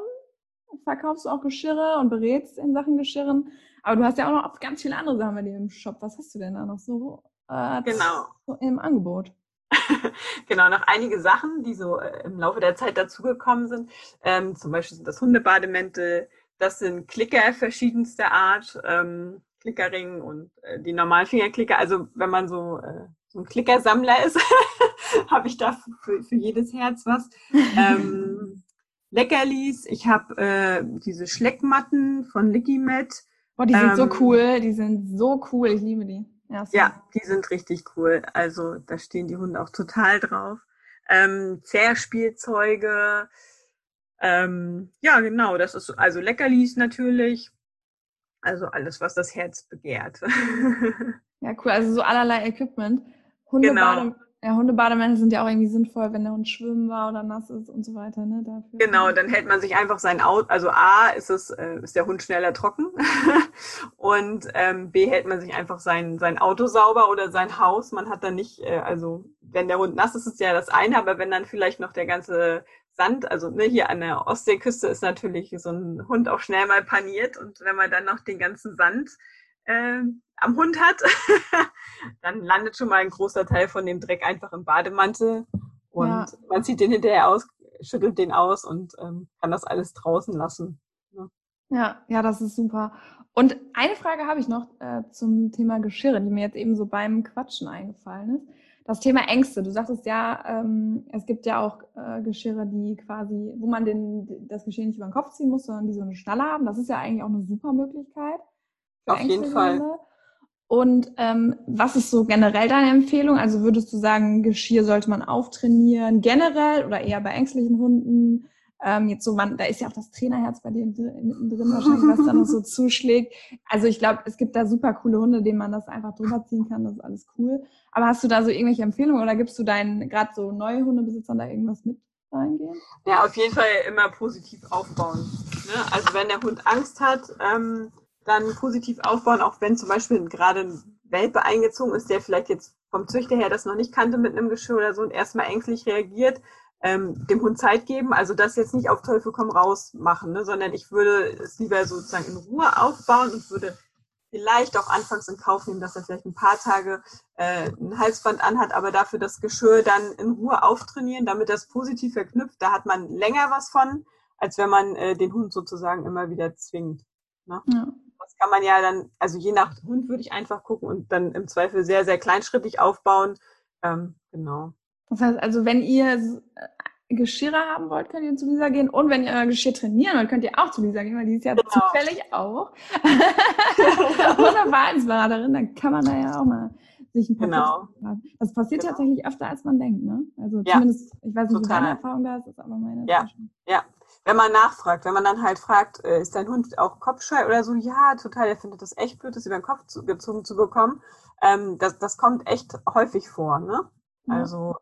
S1: verkaufst du auch Geschirre und berätst in Sachen Geschirren. Aber du hast ja auch noch ganz viele andere Sachen bei dir im Shop. Was hast du denn da noch so,
S2: äh, genau.
S1: so im Angebot?
S2: genau, noch einige Sachen, die so äh, im Laufe der Zeit dazugekommen sind. Ähm, zum Beispiel sind das Hundebademäntel, das sind Klicker verschiedenster Art, ähm, Klickerring und äh, die normalen Fingerklicker. Also wenn man so, äh, so ein Klickersammler ist, habe ich da für, für, jedes Herz was. Ähm, Leckerlis, ich habe äh, diese Schleckmatten von Liquimet.
S1: Boah, die sind so ähm, cool, die sind so cool, ich liebe die.
S2: Ja, ja, die sind richtig cool. Also da stehen die Hunde auch total drauf. Ähm, Zerspielzeuge. Ähm, ja, genau, das ist also Leckerlis natürlich. Also alles, was das Herz begehrt.
S1: ja, cool. Also so allerlei Equipment. Hundebade, genau. Ja, Hundebademäntel sind ja auch irgendwie sinnvoll, wenn der Hund schwimmen war oder nass ist und so weiter, ne?
S2: Dafür. Genau, dann hält man sich einfach sein Auto, also A ist es, äh, ist der Hund schneller trocken und ähm, B hält man sich einfach sein, sein Auto sauber oder sein Haus. Man hat dann nicht, äh, also wenn der Hund nass ist, ist ja das eine, aber wenn dann vielleicht noch der ganze Sand, also ne, hier an der Ostseeküste ist natürlich so ein Hund auch schnell mal paniert und wenn man dann noch den ganzen Sand äh, am Hund hat, dann landet schon mal ein großer Teil von dem Dreck einfach im Bademantel und ja. man zieht den hinterher aus, schüttelt den aus und ähm, kann das alles draußen lassen.
S1: Ja. ja, ja, das ist super. Und eine Frage habe ich noch äh, zum Thema Geschirre, die mir jetzt eben so beim Quatschen eingefallen ist. Das Thema Ängste. Du sagtest ja, ähm, es gibt ja auch äh, Geschirre, die quasi, wo man den, das Geschirr nicht über den Kopf ziehen muss, sondern die so eine Schnalle haben. Das ist ja eigentlich auch eine super Möglichkeit.
S2: Auf jeden Fall.
S1: Und ähm, was ist so generell deine Empfehlung? Also würdest du sagen, Geschirr sollte man auftrainieren, generell oder eher bei ängstlichen Hunden? Ähm, jetzt so, man, da ist ja auch das Trainerherz bei dir mittendrin wahrscheinlich, was da noch so zuschlägt. Also ich glaube, es gibt da super coole Hunde, denen man das einfach drüber ziehen kann. Das ist alles cool. Aber hast du da so irgendwelche Empfehlungen oder gibst du deinen gerade so neue Hundebesitzern da irgendwas mit reingehen?
S2: Ja, auf jeden Fall immer positiv aufbauen. Ne? Also wenn der Hund Angst hat, ähm, dann positiv aufbauen, auch wenn zum Beispiel gerade ein Welpe eingezogen ist, der vielleicht jetzt vom Züchter her das noch nicht kannte mit einem Geschirr oder so und erstmal ängstlich reagiert, ähm, dem Hund Zeit geben. Also das jetzt nicht auf Teufel komm raus machen, ne, sondern ich würde es lieber sozusagen in Ruhe aufbauen und würde vielleicht auch anfangs in Kauf nehmen, dass er vielleicht ein paar Tage äh, ein Halsband anhat, aber dafür das Geschirr dann in Ruhe auftrainieren, damit das positiv verknüpft. Da hat man länger was von, als wenn man äh, den Hund sozusagen immer wieder zwingt. Ne? Ja. Kann man ja dann, also je nach Hund würde ich einfach gucken und dann im Zweifel sehr, sehr kleinschrittig aufbauen. Ähm, genau.
S1: Das heißt also, wenn ihr äh, Geschirre haben wollt, könnt ihr zu Lisa gehen. Und wenn ihr euer Geschirr trainieren wollt, könnt ihr auch zu Lisa gehen, weil die ist ja genau. zufällig auch Wunderbarensberaterin. Dann kann man da ja auch mal sich ein paar
S2: genau.
S1: Das passiert genau. tatsächlich öfter, als man denkt, ne? Also ja. zumindest, ich weiß nicht, wie deine Erfahrung da ist, ist aber meine
S2: Ja, ja. Wenn man nachfragt, wenn man dann halt fragt, äh, ist dein Hund auch kopfscheu oder so, ja, total, er findet das echt blöd, das über den Kopf zu, gezogen zu bekommen. Ähm, das, das kommt echt häufig vor, ne? Ja. Also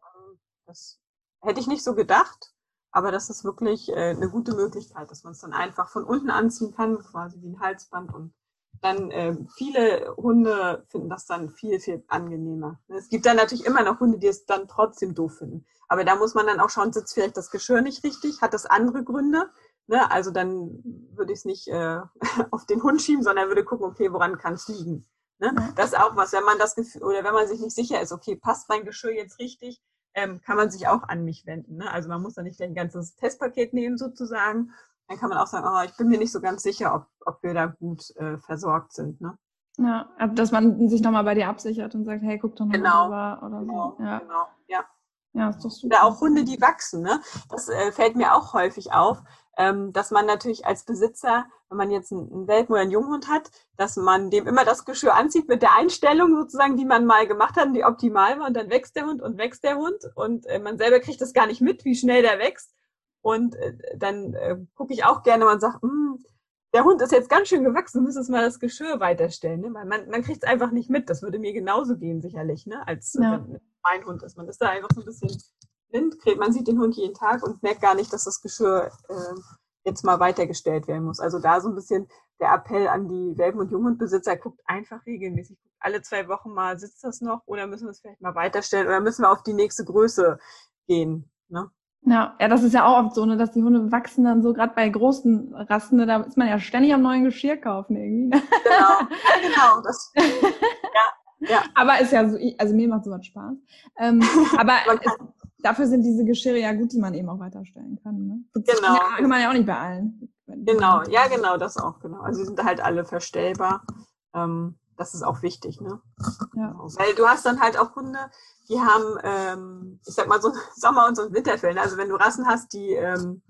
S2: das hätte ich nicht so gedacht, aber das ist wirklich äh, eine gute Möglichkeit, dass man es dann einfach von unten anziehen kann, quasi wie ein Halsband. Und dann äh, viele Hunde finden das dann viel, viel angenehmer. Es gibt dann natürlich immer noch Hunde, die es dann trotzdem doof finden. Aber da muss man dann auch schauen, sitzt vielleicht das Geschirr nicht richtig, hat das andere Gründe. Ne? Also dann würde ich es nicht äh, auf den Hund schieben, sondern würde gucken, okay, woran kann es liegen? Ne? Das ist auch was, wenn man das Gefühl, oder wenn man sich nicht sicher ist, okay, passt mein Geschirr jetzt richtig, ähm, kann man sich auch an mich wenden. Ne? Also man muss da nicht ein ganzes Testpaket nehmen sozusagen. Dann kann man auch sagen, oh, ich bin mir nicht so ganz sicher, ob, ob wir da gut äh, versorgt sind. Ne?
S1: Ja, dass man sich nochmal bei dir absichert und sagt, hey, guck doch mal
S2: genau,
S1: rüber oder
S2: genau,
S1: so. Ja.
S2: Genau, ja.
S1: Ja, ist doch super.
S2: Oder auch Hunde, die wachsen. Ne? Das äh, fällt mir auch häufig auf, ähm, dass man natürlich als Besitzer, wenn man jetzt einen Welpen oder einen Junghund hat, dass man dem immer das Geschirr anzieht mit der Einstellung sozusagen, die man mal gemacht hat, die optimal war. Und dann wächst der Hund und wächst der Hund. Und äh, man selber kriegt das gar nicht mit, wie schnell der wächst. Und äh, dann äh, gucke ich auch gerne und sage, hm, der Hund ist jetzt ganz schön gewachsen, du müsstest mal das Geschirr weiterstellen. Ne? Weil man, man kriegt es einfach nicht mit. Das würde mir genauso gehen, sicherlich, ne? als ja. wenn mein Hund ist. Man ist da einfach so ein bisschen blind. Man sieht den Hund jeden Tag und merkt gar nicht, dass das Geschirr äh, jetzt mal weitergestellt werden muss. Also da so ein bisschen der Appell an die Welpen- und Junghundbesitzer, guckt einfach regelmäßig, alle zwei Wochen mal, sitzt das noch oder müssen wir es vielleicht mal weiterstellen oder müssen wir auf die nächste Größe gehen. Ne?
S1: Ja, ja, das ist ja auch oft so, ne, dass die Hunde wachsen dann so, gerade bei großen Rassen, ne, da ist man ja ständig am neuen Geschirr kaufen irgendwie. Ne?
S2: Genau, genau. Das,
S1: ja, ja. Aber ist ja so, also mir macht sowas Spaß. Ähm, aber es, dafür sind diese Geschirre ja gut, die man eben auch weiterstellen kann. Ne?
S2: Genau. Ja,
S1: kann man ja auch nicht bei allen.
S2: Genau, ja, genau, das auch, genau. Also die sind halt alle verstellbar. Ähm, das ist auch wichtig, ne? Ja. Genau. Weil du hast dann halt auch Hunde, die haben, ähm, ich sag mal, so Sommer- und so Winterfell. Also wenn du Rassen hast, die, ähm,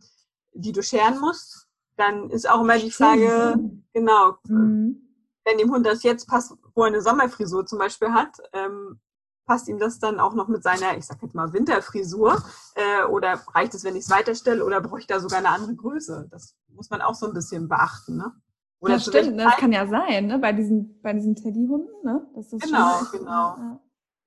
S2: die du scheren musst, dann ist auch immer die Frage, genau, mhm. wenn dem Hund das jetzt passt, wo er eine Sommerfrisur zum Beispiel hat, ähm, passt ihm das dann auch noch mit seiner, ich sag jetzt mal, Winterfrisur? Äh, oder reicht es, wenn ich es weiterstelle? Oder bräuchte da sogar eine andere Größe? Das muss man auch so ein bisschen beachten, ne?
S1: Oder ja, stimmt, ne? das kann ja sein, ne? Bei diesen, bei diesen Teddyhunden, ne?
S2: Das ist genau, genau. Ja.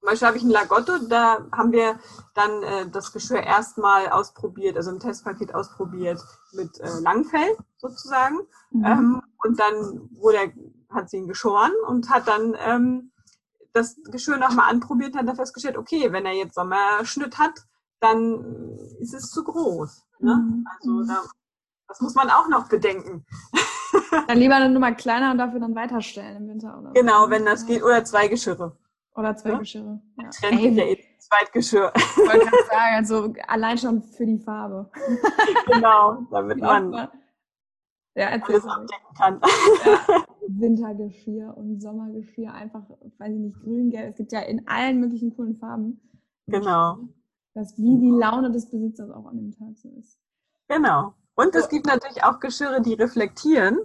S2: Zum Beispiel habe ich einen Lagotto, da haben wir dann äh, das Geschirr erstmal ausprobiert, also im Testpaket ausprobiert mit äh, Langfell sozusagen. Mhm. Ähm, und dann wurde er, hat sie ihn geschoren und hat dann ähm, das Geschirr nochmal anprobiert, hat er festgestellt, okay, wenn er jetzt Sommerschnitt hat, dann ist es zu groß. Ne? Mhm. Also mhm. da, das muss man auch noch bedenken.
S1: Dann lieber eine Nummer kleiner und dafür dann weiterstellen im Winter.
S2: Oder genau, wenn das geht. Oder zwei Geschirre.
S1: Oder zwei ja? Geschirre.
S2: Ja. Trend Ey, ja eh Zweitgeschirr.
S1: Ich wollte gerade sagen, also allein schon für die Farbe.
S2: Genau, damit man
S1: ja, alles
S2: abdecken kann.
S1: Ja. Wintergeschirr und Sommergeschirr, einfach, weiß ich nicht, grün, gelb. Es gibt ja in allen möglichen coolen Farben.
S2: Genau.
S1: Dass wie die Laune des Besitzers auch an dem Tag so ist.
S2: Genau. Und es gibt natürlich auch Geschirre, die reflektieren.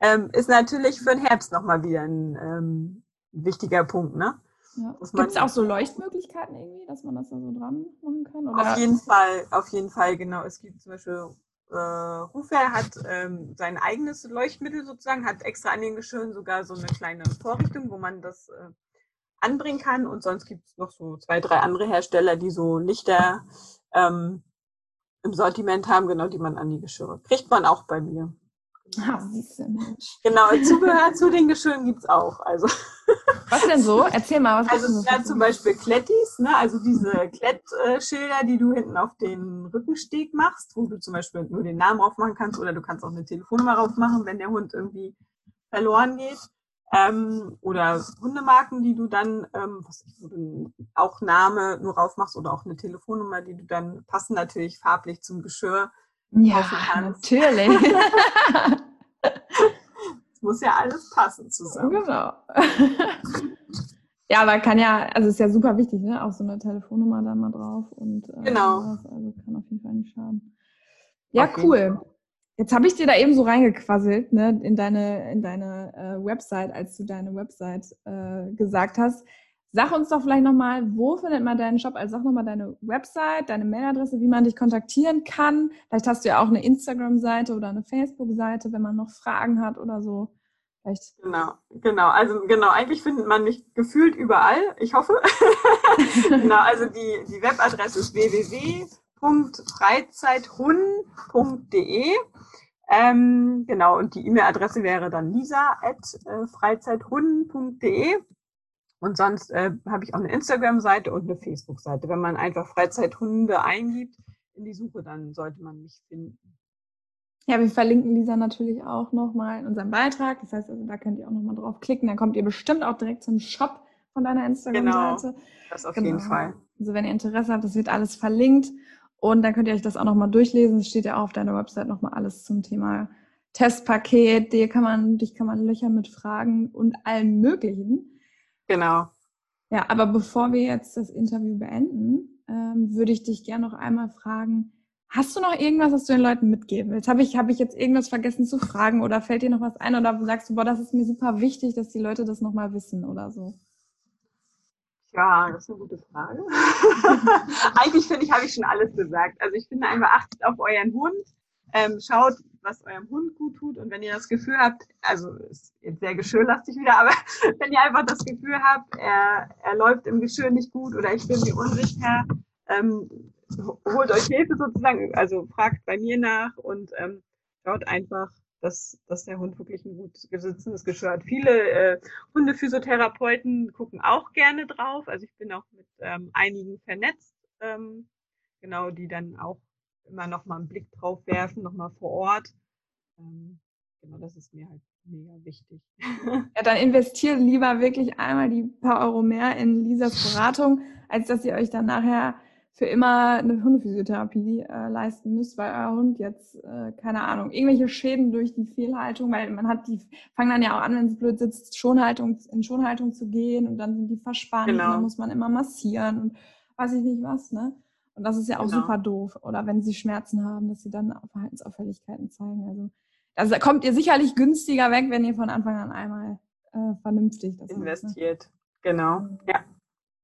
S2: Ähm, ist natürlich für den Herbst nochmal wieder ein ähm, wichtiger Punkt, ne?
S1: Ja. Gibt es auch so Leuchtmöglichkeiten irgendwie, dass man das da so dran machen kann?
S2: Oder? Auf jeden Fall, auf jeden Fall, genau. Es gibt zum Beispiel, äh, Rufer hat ähm, sein eigenes Leuchtmittel sozusagen, hat extra an den Geschirren sogar so eine kleine Vorrichtung, wo man das äh, anbringen kann. Und sonst gibt es noch so zwei, drei andere Hersteller, die so Lichter ähm, im Sortiment haben, genau, die man an die Geschirre. Kriegt man auch bei mir.
S1: Ah, Mensch.
S2: Genau, Zubehör zu den Geschirren gibt es auch. Also.
S1: Was denn so? Erzähl mal, was
S2: Also ja, zum Beispiel Klettis, ne? also diese Klettschilder, die du hinten auf den Rückensteg machst, wo du zum Beispiel nur den Namen aufmachen kannst oder du kannst auch eine Telefonnummer draufmachen, wenn der Hund irgendwie verloren geht ähm, oder Hundemarken, die du dann, ähm, was ich, wo du auch Name nur raufmachst oder auch eine Telefonnummer, die du dann passen natürlich farblich zum Geschirr
S1: ja, natürlich.
S2: Es muss ja alles passen zusammen.
S1: Genau. ja, aber kann ja, also ist ja super wichtig, ne? Auch so eine Telefonnummer da mal drauf und
S2: äh, genau.
S1: Also kann auf jeden Fall nicht schaden. Ja, cool. Jetzt habe ich dir da eben so reingequasselt, ne, in deine, in deine äh, Website, als du deine Website äh, gesagt hast. Sag uns doch vielleicht nochmal, wo findet man deinen Shop? Also sag nochmal deine Website, deine Mailadresse, wie man dich kontaktieren kann. Vielleicht hast du ja auch eine Instagram-Seite oder eine Facebook-Seite, wenn man noch Fragen hat oder so. Vielleicht.
S2: Genau, genau. Also genau, eigentlich findet man mich gefühlt überall. Ich hoffe. genau, also die, die Webadresse ist www.freizeithun.de. Ähm, genau, und die E-Mail-Adresse wäre dann lisa.freizeithun.de. Und sonst äh, habe ich auch eine Instagram-Seite und eine Facebook-Seite. Wenn man einfach Freizeithunde eingibt in die Suche, dann sollte man mich finden.
S1: Ja, wir verlinken Lisa natürlich auch nochmal in unserem Beitrag. Das heißt, also da könnt ihr auch nochmal drauf klicken. Dann kommt ihr bestimmt auch direkt zum Shop von deiner Instagram-Seite.
S2: Genau, das auf genau. jeden Fall.
S1: Also wenn ihr Interesse habt, das wird alles verlinkt. Und dann könnt ihr euch das auch nochmal durchlesen. Es steht ja auch auf deiner Website nochmal alles zum Thema Testpaket. Dir kann man, dich kann man löchern mit Fragen und allem Möglichen.
S2: Genau.
S1: Ja, aber bevor wir jetzt das Interview beenden, ähm, würde ich dich gerne noch einmal fragen, hast du noch irgendwas, was du den Leuten mitgeben willst? Habe ich, habe ich jetzt irgendwas vergessen zu fragen oder fällt dir noch was ein oder sagst du, boah, das ist mir super wichtig, dass die Leute das nochmal wissen oder so?
S2: Ja, das ist eine gute Frage. Eigentlich finde ich, habe ich schon alles gesagt. Also ich finde einfach, achtet auf euren Hund, ähm, schaut, was eurem Hund gut tut und wenn ihr das Gefühl habt, also ist jetzt sehr geschirrlastig wieder, aber wenn ihr einfach das Gefühl habt, er, er läuft im Geschirr nicht gut oder ich bin mir unsicher, ähm, holt euch Hilfe sozusagen, also fragt bei mir nach und ähm, schaut einfach, dass, dass der Hund wirklich ein gut gesitzendes Geschirr hat. Viele äh, Hundephysiotherapeuten gucken auch gerne drauf. Also ich bin auch mit ähm, einigen vernetzt, ähm, genau, die dann auch immer noch mal einen Blick drauf werfen, noch mal vor Ort. Ähm, genau, das ist mir halt mega wichtig.
S1: Ja, dann investiert lieber wirklich einmal die paar Euro mehr in Lisas Beratung, als dass ihr euch dann nachher für immer eine Hundephysiotherapie äh, leisten müsst, weil euer Hund jetzt, äh, keine Ahnung, irgendwelche Schäden durch die Fehlhaltung, weil man hat die, fangen dann ja auch an, wenn es blöd sitzt, Schonhaltung, in Schonhaltung zu gehen und dann sind die verspannt genau. und dann muss man immer massieren und weiß ich nicht was, ne? Und das ist ja auch genau. super doof. Oder wenn sie Schmerzen haben, dass sie dann Verhaltensauffälligkeiten zeigen. Also, also kommt ihr sicherlich günstiger weg, wenn ihr von Anfang an einmal äh, vernünftig
S2: das investiert. Macht, ne? Genau. Ja.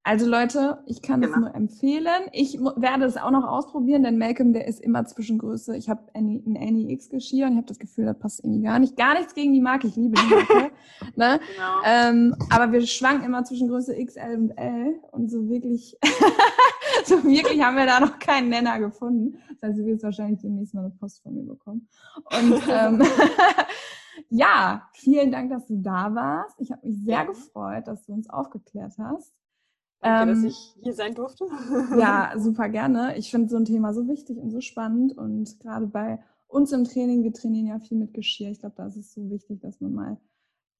S1: Also Leute, ich kann genau. das nur empfehlen. Ich werde es auch noch ausprobieren, denn Malcolm, der ist immer Zwischengröße. Ich habe ein Annie X Geschirr und ich habe das Gefühl, das passt irgendwie gar nicht. Gar nichts gegen die Marke, ich liebe die Marke. ne? genau. ähm, aber wir schwanken immer zwischen Größe XL und L und so wirklich, so wirklich haben wir da noch keinen Nenner gefunden. Das heißt, du wirst wahrscheinlich demnächst mal eine Post von mir bekommen. Und ähm, Ja, vielen Dank, dass du da warst. Ich habe mich sehr ja. gefreut, dass du uns aufgeklärt hast.
S2: Danke, ähm, dass ich hier sein durfte.
S1: ja, super gerne. Ich finde so ein Thema so wichtig und so spannend. Und gerade bei uns im Training, wir trainieren ja viel mit Geschirr. Ich glaube, da ist es so wichtig, dass man mal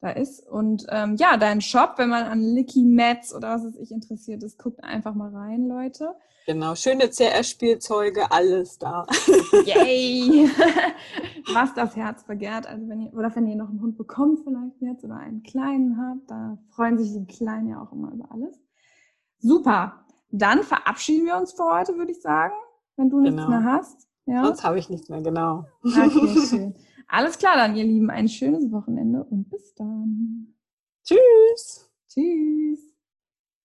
S1: da ist. Und ähm, ja, dein Shop, wenn man an Licky Mats oder was es ich interessiert ist, guckt einfach mal rein, Leute.
S2: Genau, schöne CR-Spielzeuge, alles da.
S1: Yay! was das Herz begehrt. Also wenn ihr, oder wenn ihr noch einen Hund bekommt vielleicht jetzt oder einen kleinen habt, da freuen sich die Kleinen ja auch immer über alles. Super. Dann verabschieden wir uns für heute, würde ich sagen, wenn du nichts genau. mehr hast.
S2: Ja? Sonst habe ich nichts mehr, genau.
S1: Okay, schön. Alles klar dann, ihr Lieben. Ein schönes Wochenende und bis dann.
S2: Tschüss.
S1: Tschüss.